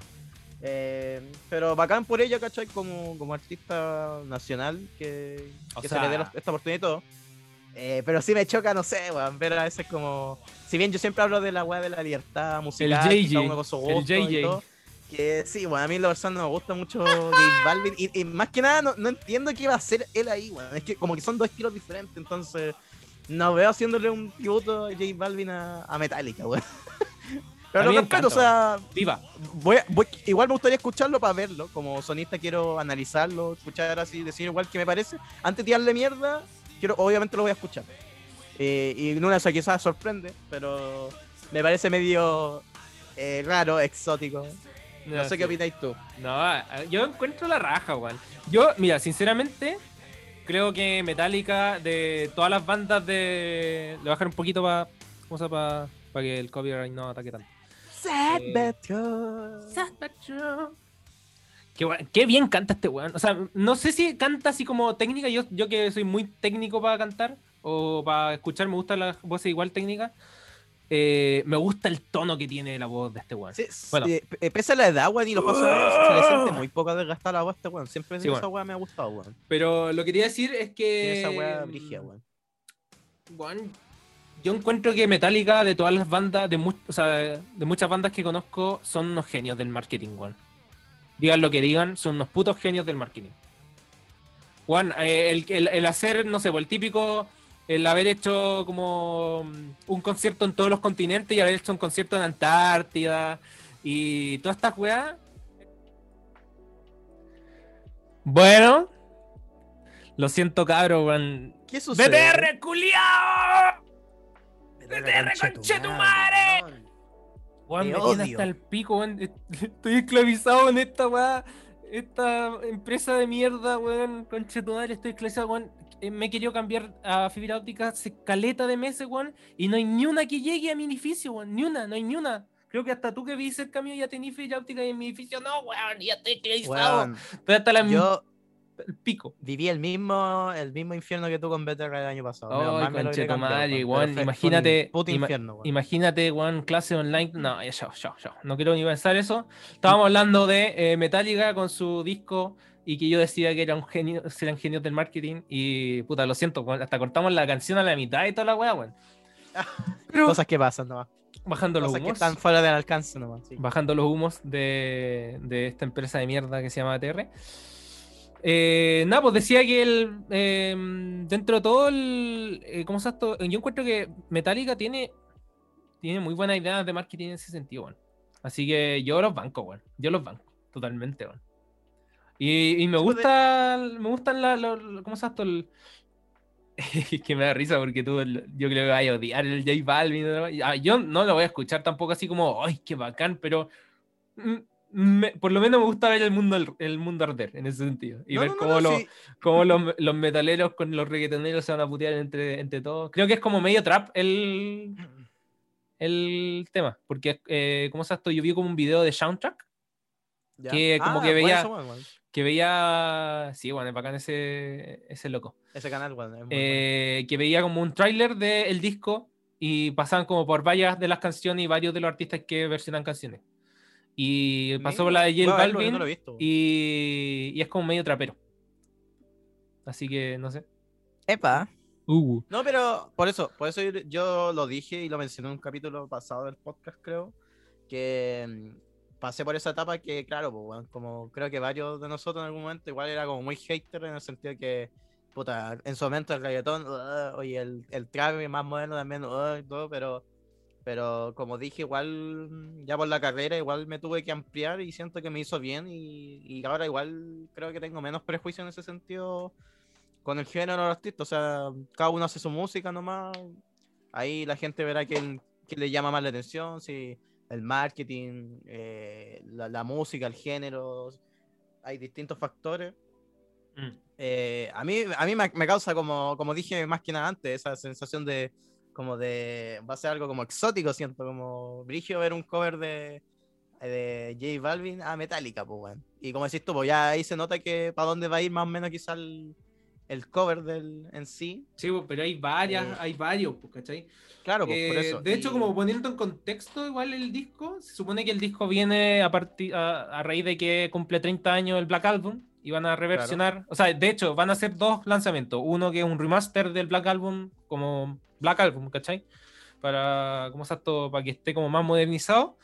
Eh, pero bacán por ella, ¿cachai? Como, como artista nacional que, O que sea- se le dé los- esta oportunidad y todo. Eh, pero sí me choca, no sé, weón, ver a veces como... Si bien yo siempre hablo de la weá de la libertad musical, que JJ, el gusto y JJ. todo, que sí, bueno, a mí la verdad no me gusta mucho J Balvin y, y más que nada no, no entiendo qué iba a hacer él ahí, weón. Es que como que son dos estilos diferentes, entonces no veo haciéndole un tributo a J Balvin a, a Metallica, weón. Pero lo me respeto, o sea, Viva. voy, a- voy- igual me gustaría escucharlo para verlo. Como sonista quiero analizarlo, escuchar así, decir igual que me parece. Antes de tirarle mierda, quiero, obviamente lo voy a escuchar. Eh, y en una de esas quizás sorprende, pero me parece medio eh, raro, exótico. No sé qué opináis tú. No, a- yo encuentro la raja, weón. Yo, mira, sinceramente, creo que Metallica, de todas las bandas de. Le bajar un poquito para. ¿Cómo se llama? Para que el copyright no ataque tanto. Sad Eh, but true. Qué, weón- qué bien canta este weón. O sea, no sé si canta así como técnica. Yo, yo que soy muy técnico para cantar o para escuchar, me gustan las voces igual técnicas. Eh, me gusta el tono que tiene la voz de este weón. Sí, Bueno. eh, pese a la edad, weón, y los pasos años, se le siente muy poco desgastada la voz a este weón. Siempre Sí, esa weón. me ha gustado, weón. Pero lo que quería decir es que. Tiene esa weá brigia, weón. Weón, yo encuentro que Metallica, de todas las bandas, de, mu- o sea, de muchas bandas que conozco, son unos genios del marketing, weón. Digan lo que digan, son unos putos genios del marketing. Juan, el, el- el hacer, no sé, pues, el típico, el haber hecho como mm, un concierto en todos los continentes y haber hecho un concierto en Antártida y todas estas weas. Bueno, lo siento, cabro, weón. ¿Qué sucede? ¡BTR, culiao! ¡BTR, conchetumare! Weón, me tiene hasta el pico, weón. Estoy esclavizado en esta weá. Esta empresa de mierda, weón. Conchetumare, estoy esclavizado, weón. Eh, Me he querido cambiar a fibra óptica hace caleta de meses, weón. Y no hay ni una que llegue a mi edificio, weón. Ni una, no hay ni una. Creo que hasta tú que viste el cambio ya tenés fibra óptica y en mi edificio no, weón. Ya estoy esclavizado. Estoy hasta la yo el pico. viví el mismo, el mismo infierno que tú con BTR el año pasado. Ay, mal me pero fue- fue imagínate- Puto ima- infierno. Imagínate, weón, clase online. No, ya, ya, ya, ya. No quiero ni pensar eso. Estábamos hablando de eh, Metallica con su disco y que yo decía que era un genio, eran genios del marketing. Y puta, lo siento, hasta cortamos la canción a la mitad y toda la weá, weón. Pero, Cosas que pasan, nomás. bajando los Cosas que humos. están fuera del alcance nomás. sí. bajando los humos de, de esta empresa de mierda que se llama ATR. Eh, nada, pues decía que el, eh, dentro de todo el. eh, ¿Cómo se esto? Yo encuentro que Metallica tiene, tiene muy buenas ideas de marketing en ese sentido, weón. Así que yo los banco, weón. Yo los banco, totalmente, weón. Y, y me gusta, me gustan la, lo- lo- ¿cómo se esto? El- que me da risa porque tú, yo creo que vas a odiar el J Balvin. ¿no? Ah, Yo no lo voy a escuchar tampoco así como, ¡ay, qué bacán! Pero mm, me- por lo menos me gusta ver el mundo, el mundo arder en ese sentido. Y No, ver no, no, cómo, los, sí. cómo los, los metaleros con los reggaetoneros se van a putear entre, entre todos. Creo que es como medio trap el, el tema. Porque, eh, ¿cómo se esto? Yo vi como un video de Soundtrack Ya. que como que bueno, veía- bueno, bueno. que veía. Sí, bueno, es bacán ese, ese loco. Ese canal, bueno, es eh, que veía como un tráiler del disco y pasaban como por varias de las canciones y varios de los artistas que versionan canciones. Y pasó por la de J Balvin no lo he visto. y, y es como medio trapero. Así que no sé. Epa. Uh, No, pero por eso, por eso yo, yo lo dije y lo mencioné en un capítulo pasado del podcast, creo, que mm, pasé por esa etapa que, claro, pues, weón, como creo que varios de nosotros en algún momento igual era como muy hater en el sentido de que, puta, en su momento el reggaetón, uh, oye, el, el trap más moderno también, uh, y todo, pero, pero como dije, igual ya por la carrera, igual me tuve que ampliar y siento que me hizo bien y, y ahora igual creo que tengo menos prejuicio en ese sentido con el género de los artistas, o sea, cada uno hace su música nomás. Ahí la gente verá que, que le llama más la atención, si el marketing, eh, la, la música, el género, hay distintos factores. mm. Eh, a mí, a mí me, me causa, como, como dije más que nada antes, esa sensación de como de va a ser algo como exótico, siento, como brigio ver un cover de, de J Balvin a Metallica, pues bueno. Y como decís tú, pues ya ahí se nota que para dónde va a ir más o menos quizá el, el cover del en sí. Sí, pues, pero hay varias, Eh, hay varios, pues, ¿cachai? Claro, pues por Eh, eso. de hecho, y- como poniendo en contexto igual el disco, se supone que el disco viene a, partir a, a raíz de que cumple 30 años el Black Album y van a reversionar, o sea, de hecho, van a hacer dos lanzamientos, uno que es un remaster del Black Album, como Black Album, ¿cachai? Para, ¿cómo esto? Para que esté como más modernizado.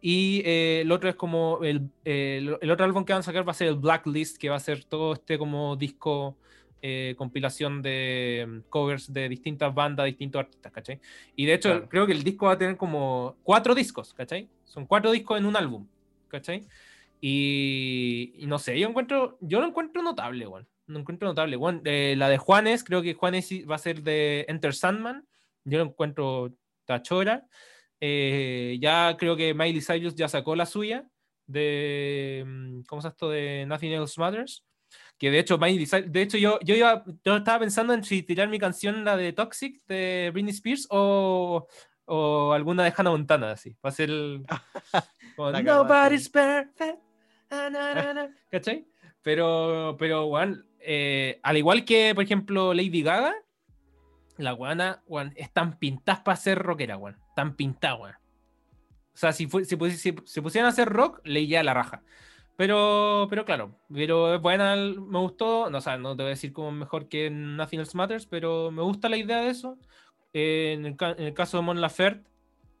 Y eh, el otro es como el, eh, el- el otro álbum que van a sacar va a ser el Blacklist, que va a ser todo este como disco eh, compilación de mm, covers de distintas bandas, distintos artistas, ¿cachai? Y de hecho, Claro. creo que el disco va a tener como cuatro discos, ¿cachai? Son cuatro discos en un álbum, ¿cachai? Y, y no sé, yo encuentro, yo lo encuentro notable, igual. Lo encuentro notable. Bueno, eh, la de Juanes, creo que Juanes va a ser de Enter Sandman. Yo lo encuentro tachora. Eh, ya creo que Miley Cyrus ya sacó la suya de, mm, ¿cómo llama esto? De Nothing Else Matters. Que de hecho, Miley Cyrus- de hecho yo, yo, iba, yo estaba pensando en si tirar mi canción, la de Toxic de Britney Spears o, o alguna de Hannah Montana, así. Va a ser el... Nobody's perfect. Ah, na, na, na", ¿Cachai? Pero, pero, weón, eh, al igual que, por ejemplo, Lady Gaga, la guana, weón, están pintadas para ser rockera, weón. Están pintadas, weón. O sea, si, fu- si, pusi- si- si pusieran a hacer rock, leía la raja. Pero, pero claro, pero es buena, me gustó, no, o sea, no te voy a decir como mejor que Nothing Else Matters, pero me gusta la idea de eso. Eh, en, el, en el caso de Mon Laferte,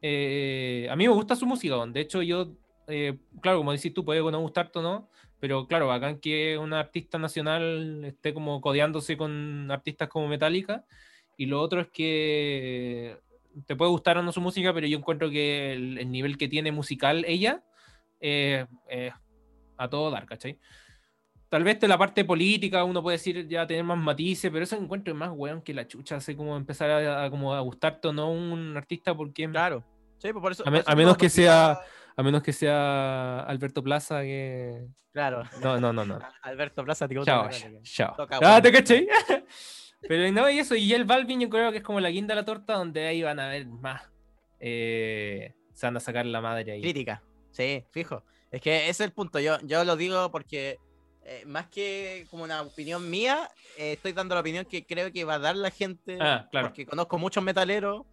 eh, a mí me gusta su música, de hecho yo, eh, claro, como decís tú, puede no gustarte o no, pero claro, bacán que una artista nacional esté como codeándose con artistas como Metallica. Y lo otro es que te puede gustar o no su música, pero yo encuentro que el, el nivel que tiene musical ella eh, eh, a todo dar, ¿cachai? Tal vez de la parte política uno puede decir ya tener más matices, pero eso encuentro más weón que la chucha, así como empezar a, a como a gustarte o no un artista porque Claro. Sí, pues por eso, A me- a menos que sea- a menos que sea Alberto Plaza que Claro. no, no, no, no. Alberto Plaza, digo, Chao, chao. Ah. ¿te cachai? Pero no, y eso, y el Balvin yo creo que es como la guinda de la torta donde ahí van a ver más. eh, se van a sacar la madre ahí. Crítica. Sí, fijo. Es que ese es el punto. Yo, yo lo digo porque eh, más que como una opinión mía, eh, estoy dando la opinión que creo que va a dar la gente. Ah, claro. Porque conozco muchos metaleros.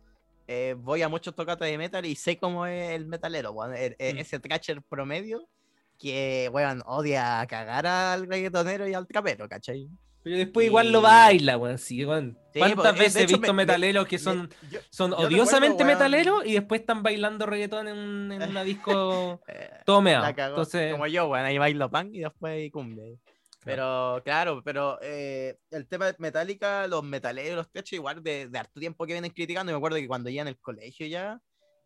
Eh, voy a muchos tocatas de metal y sé cómo es el metalero, weón, el- el- Mm. ese thrasher promedio que, weón, odia a cagar al reggaetonero y al trapero, ¿cachai? Pero después Y- igual lo baila, weón. Sí, weón. Sí, ¿Cuántas pues, de veces he visto me- me- metaleros que me- son, yo- son yo odiosamente recuerdo, metaleros y después están bailando reggaetón en, en una disco eh, cagó. Entonces, Como yo, weón, ahí bailo punk y después cumbia. Pero claro, pero eh, el tema de Metallica, los metaleros, los techos, igual de, de harto tiempo que vienen criticando. Y me acuerdo que cuando ya en el colegio ya,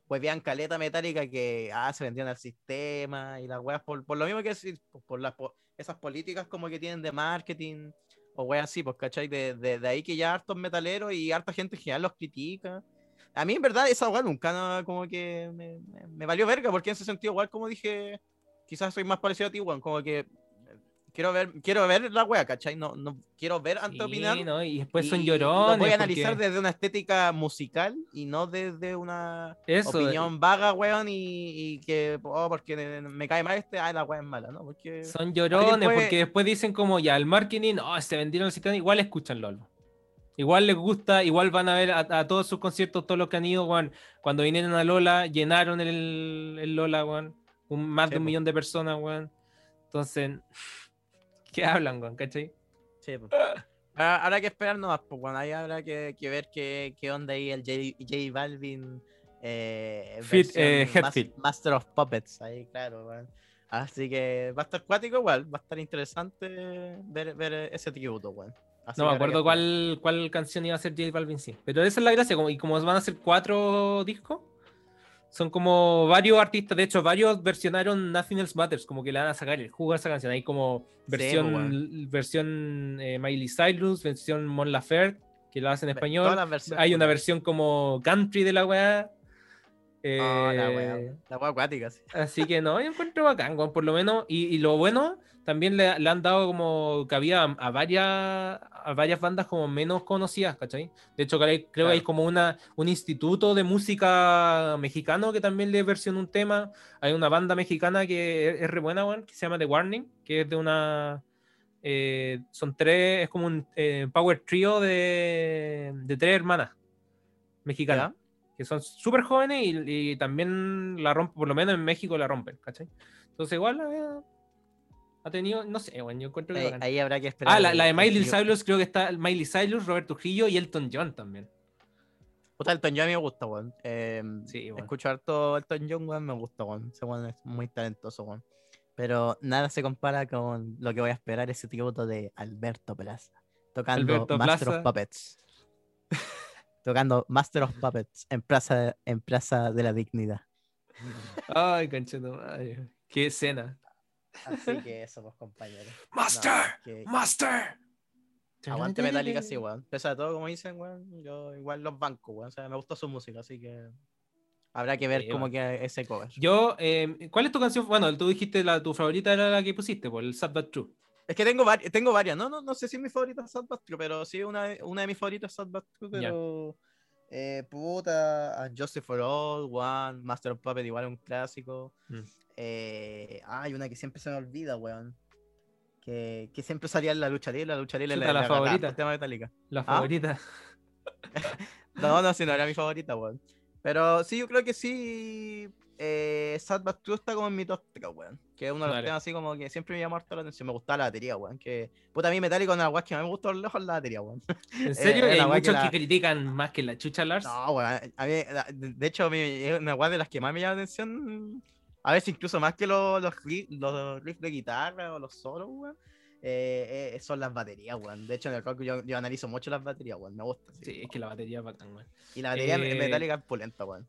pues veían caleta metálica que ah, se vendían al sistema y las weas, por, por lo mismo que decir, por, por las, po- esas políticas como que tienen de marketing o weas así, pues, ¿cachai? De, de, de ahí que ya hartos metaleros y harta gente en general los critica. A mí, en verdad, esa wea nunca no, como que me, me- me valió verga, porque en ese sentido, igual, como dije, quizás soy más parecido a ti, weón, como que quiero ver, quiero ver la wea, ¿cachai? No, no quiero ver antes de sí, opinar. ¿no? Y después son y llorones. Lo voy a analizar porque- desde una estética musical y no desde una Eso, opinión vaga, weón, y, y que, oh, porque me cae mal este, ah, la wea es mala, ¿no? Porque Son llorones después- porque después dicen como ya el marketing, oh, se vendieron el sistema, igual escuchan LOL. Igual les gusta, igual van a ver a, a todos sus conciertos, todos los que han ido, weón. Cuando vinieron a Lola, llenaron el, el Lola, weón. Un, más Sí, de un millón de personas, weón. Entonces, ¿qué hablan, weón? ¿Cachai? Sí. Ahora habrá que esperar nomás, pues bueno, ahí habrá que, que ver qué, qué onda ahí el J, J Balvin eh, Fit, eh, mas-. Master of Puppets, ahí claro, weón. Así que va a estar cuático igual, va a estar interesante ver, ver ese tributo, weón. No que me que acuerdo cuál, cuál canción iba a ser J Balvin, sí. Pero esa es la gracia, como, y como van a ser cuatro discos, son como varios artistas, de hecho, varios versionaron Nothing Else Matters, como que le van a sacar el jugo a esa canción. Hay como versión, pues, versión eh, Miley Cyrus, versión Mon Laferte, que la hacen en español. Hay una versión como country de la weá. Ah, la weá, la weá acuática, sí. Así que no, yo encuentro bacán, weón, por lo menos. Y, y lo bueno, también le, le han dado como cabida a, a varias a varias bandas como menos conocidas, ¿cachai? De hecho, creo, que hay como una, un instituto de música mexicano que también le versiona un tema. Hay una banda mexicana que es, es re buena, que se llama The Warning, que es de una... eh, son tres, es como un eh, power trio de, de tres hermanas mexicanas que son súper jóvenes y, y también la rompen, por lo menos en México la rompen, ¿cachai? Entonces igual eh, ha tenido, no sé, bueno, yo encuentro que... Ahí, habrá que esperar. ah, la, la de Miley Cyrus, creo que está Miley Cyrus, Roberto Trujillo y Elton John también. Puta, Elton John a mí me gusta, weón. Eh, Sí, weón. Escucho harto Elton John, weón, me gusta, weón. Ese weón es muy talentoso, weón. Pero nada se compara con lo que voy a esperar ese tributo de Alberto Plaza. Tocando Alberto Master Plaza. of Puppets. tocando Master of Puppets en Plaza, en Plaza de la Dignidad. Ay, concheto, madre. Qué escena. Así que eso, pues, compañeros. Master, No, que- Master. Aguante Metallica, sí, weón. Pese a todo, como dicen, weón, yo igual los bancos, weón. O sea, me gusta su música, así que habrá que ver Sí, cómo queda ese cover. Yo, eh, ¿cuál es tu canción? Bueno, tú dijiste la, tu favorita era la que pusiste, por el Sad But True. Es que tengo, vari- tengo varias, no, no, no sé si mi favorita es Sad But True, pero sí una, de- una de mis favoritas es Sad But True, pero eh, puta, And Justice for All, One, Master of Puppet, igual un clásico. Mm. Eh, hay una que siempre se me olvida, weón. Que, que siempre salía en la lucha libre, la lucha libre la le agarraba favorita. el tema metálica. La ¿Ah? favorita. No, no, sí, no era mi favorita, weón. Pero sí, yo creo que sí. Eh, Sad But True está como en mi top 3, weón. Que es uno de los Dale. temas así como que siempre me llamó harto la atención. Me gustaba la batería, weón. Que puta, a mí metálico una weón que me gusta por lejos la batería, weón. ¿En serio? eh, hay la que muchos que, la- critican más que la chucha Lars. No, weón. A mí, la- de de hecho, a mí es una weón de las que más me llama la atención. A veces incluso más que los, los, riff- los riffs de guitarra o los solos, weón. eh, eh, son las baterías, weón. De hecho, en el rock yo, yo analizo mucho las baterías, weón. Me gusta. sí. Sí, es que la batería es bacán, weón. Y la batería Eh, metálica es pulenta, weón.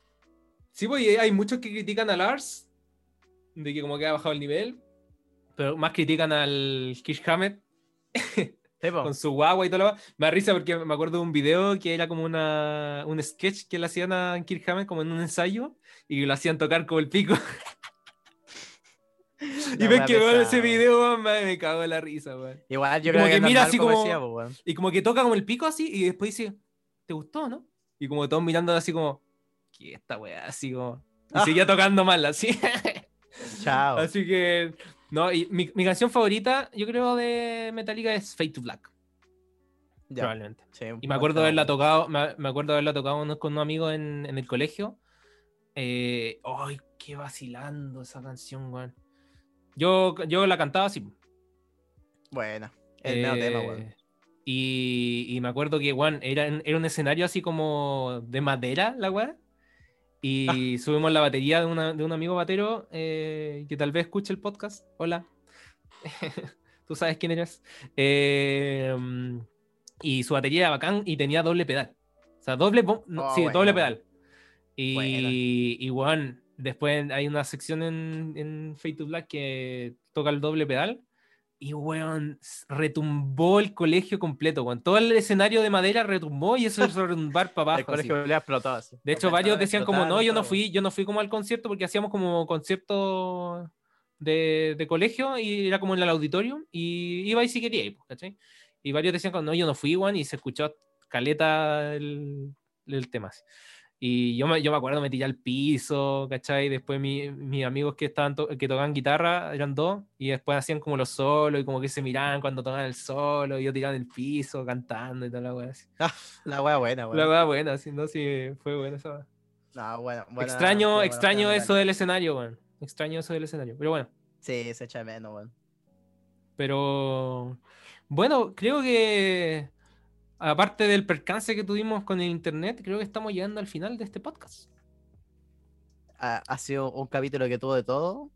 Sí, pues hay muchos que critican a Lars, de que como que ha bajado el nivel, pero más critican al Kish Hammett con su guagua y todo lo demás. Me da risa porque me acuerdo de un video que era como una, un sketch que le hacían a Kirk Hammett como en un ensayo y lo hacían tocar como el pico. y ves que weón, ese video, weón, me, me cago en la risa, weón. Igual yo como creo que, que mira así como decía, weón. Y como que toca como el pico así y después dice, ¿te gustó, no? Y como todos mirando así como, ¿qué esta weá? Así como... Y Ah. seguía tocando mal, así. Chao. Así que, no, y mi, mi canción favorita, yo creo, de Metallica es Fade to Black, Ya, probablemente. sí, Y me acuerdo haberla tocado, me, me acuerdo de haberla tocado con un amigo en, en el colegio. Eh, ¡Ay, qué vacilando esa canción, weón! Yo, yo la cantaba así. Buena. El medio tema, eh, weón. Y, y me acuerdo que, weón, era, era un escenario así como de madera, la weá. Y subimos la batería de, una- de un amigo batero eh, que tal vez escuche el podcast. Hola. Tú sabes quién eres. Eh, mm, y su batería era bacán y tenía doble pedal. O sea, doble, Oh, sí, bueno. doble pedal. Y, Buena. y weón, después hay una sección en, en Fade to Black que toca el doble pedal. Y weón, retumbó el colegio completo, weón. Todo el escenario de madera retumbó y eso hizo retumbar para El abajo. así. colegio le explotado así. De hecho, varios decían como, no, yo no fui, yo no fui como al concierto porque hacíamos como concierto de, de colegio y era como en el auditorio y iba y si quería ¿cachai? Y varios decían como, no, yo no fui, Juan, y se escuchó caleta el, el tema. así. Y yo me, yo me acuerdo, me tiré al piso, ¿cachai? Después mi- mis amigos que estaban to- que tocaban guitarra eran dos, y después hacían como los solos y como que se miraban cuando tocaban el solo, y yo tiraba en el piso cantando y toda la wea así. La wea buena, La weón. wea buena, sí, no, sí, fue buena esa wea. No, bueno, buena- extraño, qué bueno, extraño qué eso del escenario, weón. Extraño eso del escenario. Pero bueno, Sí, se echa menos, weón. pero bueno, creo que aparte del percance que tuvimos con el internet, creo que estamos llegando al final de este podcast. Ha, ha sido un capítulo que tuvo de todo.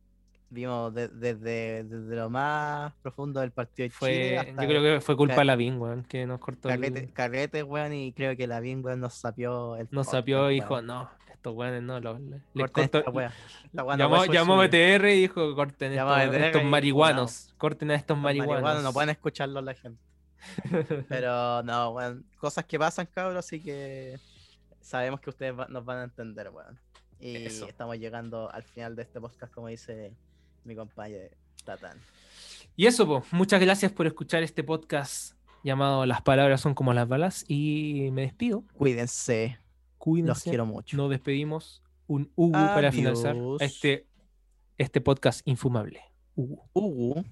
Vimos de- desde, lo más profundo del partido de Chile Fue, hasta yo creo que fue culpa de Lavín, weón, que nos cortó el- carrete, carrete, weón, y creo que la bien, weón, nos sapió el nos sapió y dijo, no, estos weones no, los, les cortó- esta wea. Esta wea no llamó, suya. BTR y dijo, corten estos, estos marihuanos, corten a estos marihuanos. marihuanos no pueden escucharlo la gente. Pero no, weón, cosas que pasan, cabros, así que sabemos que ustedes va- nos van a entender, weón. Y Eso. estamos llegando al final de este podcast, como dice mi compañero Tatán. Y eso, pues, muchas gracias por escuchar este podcast llamado Las palabras son como las balas. Y me despido. Cuídense, Cuídense. los quiero mucho. Nos despedimos. Un Hugo para finalizar este, este podcast infumable. Hugo. Uh,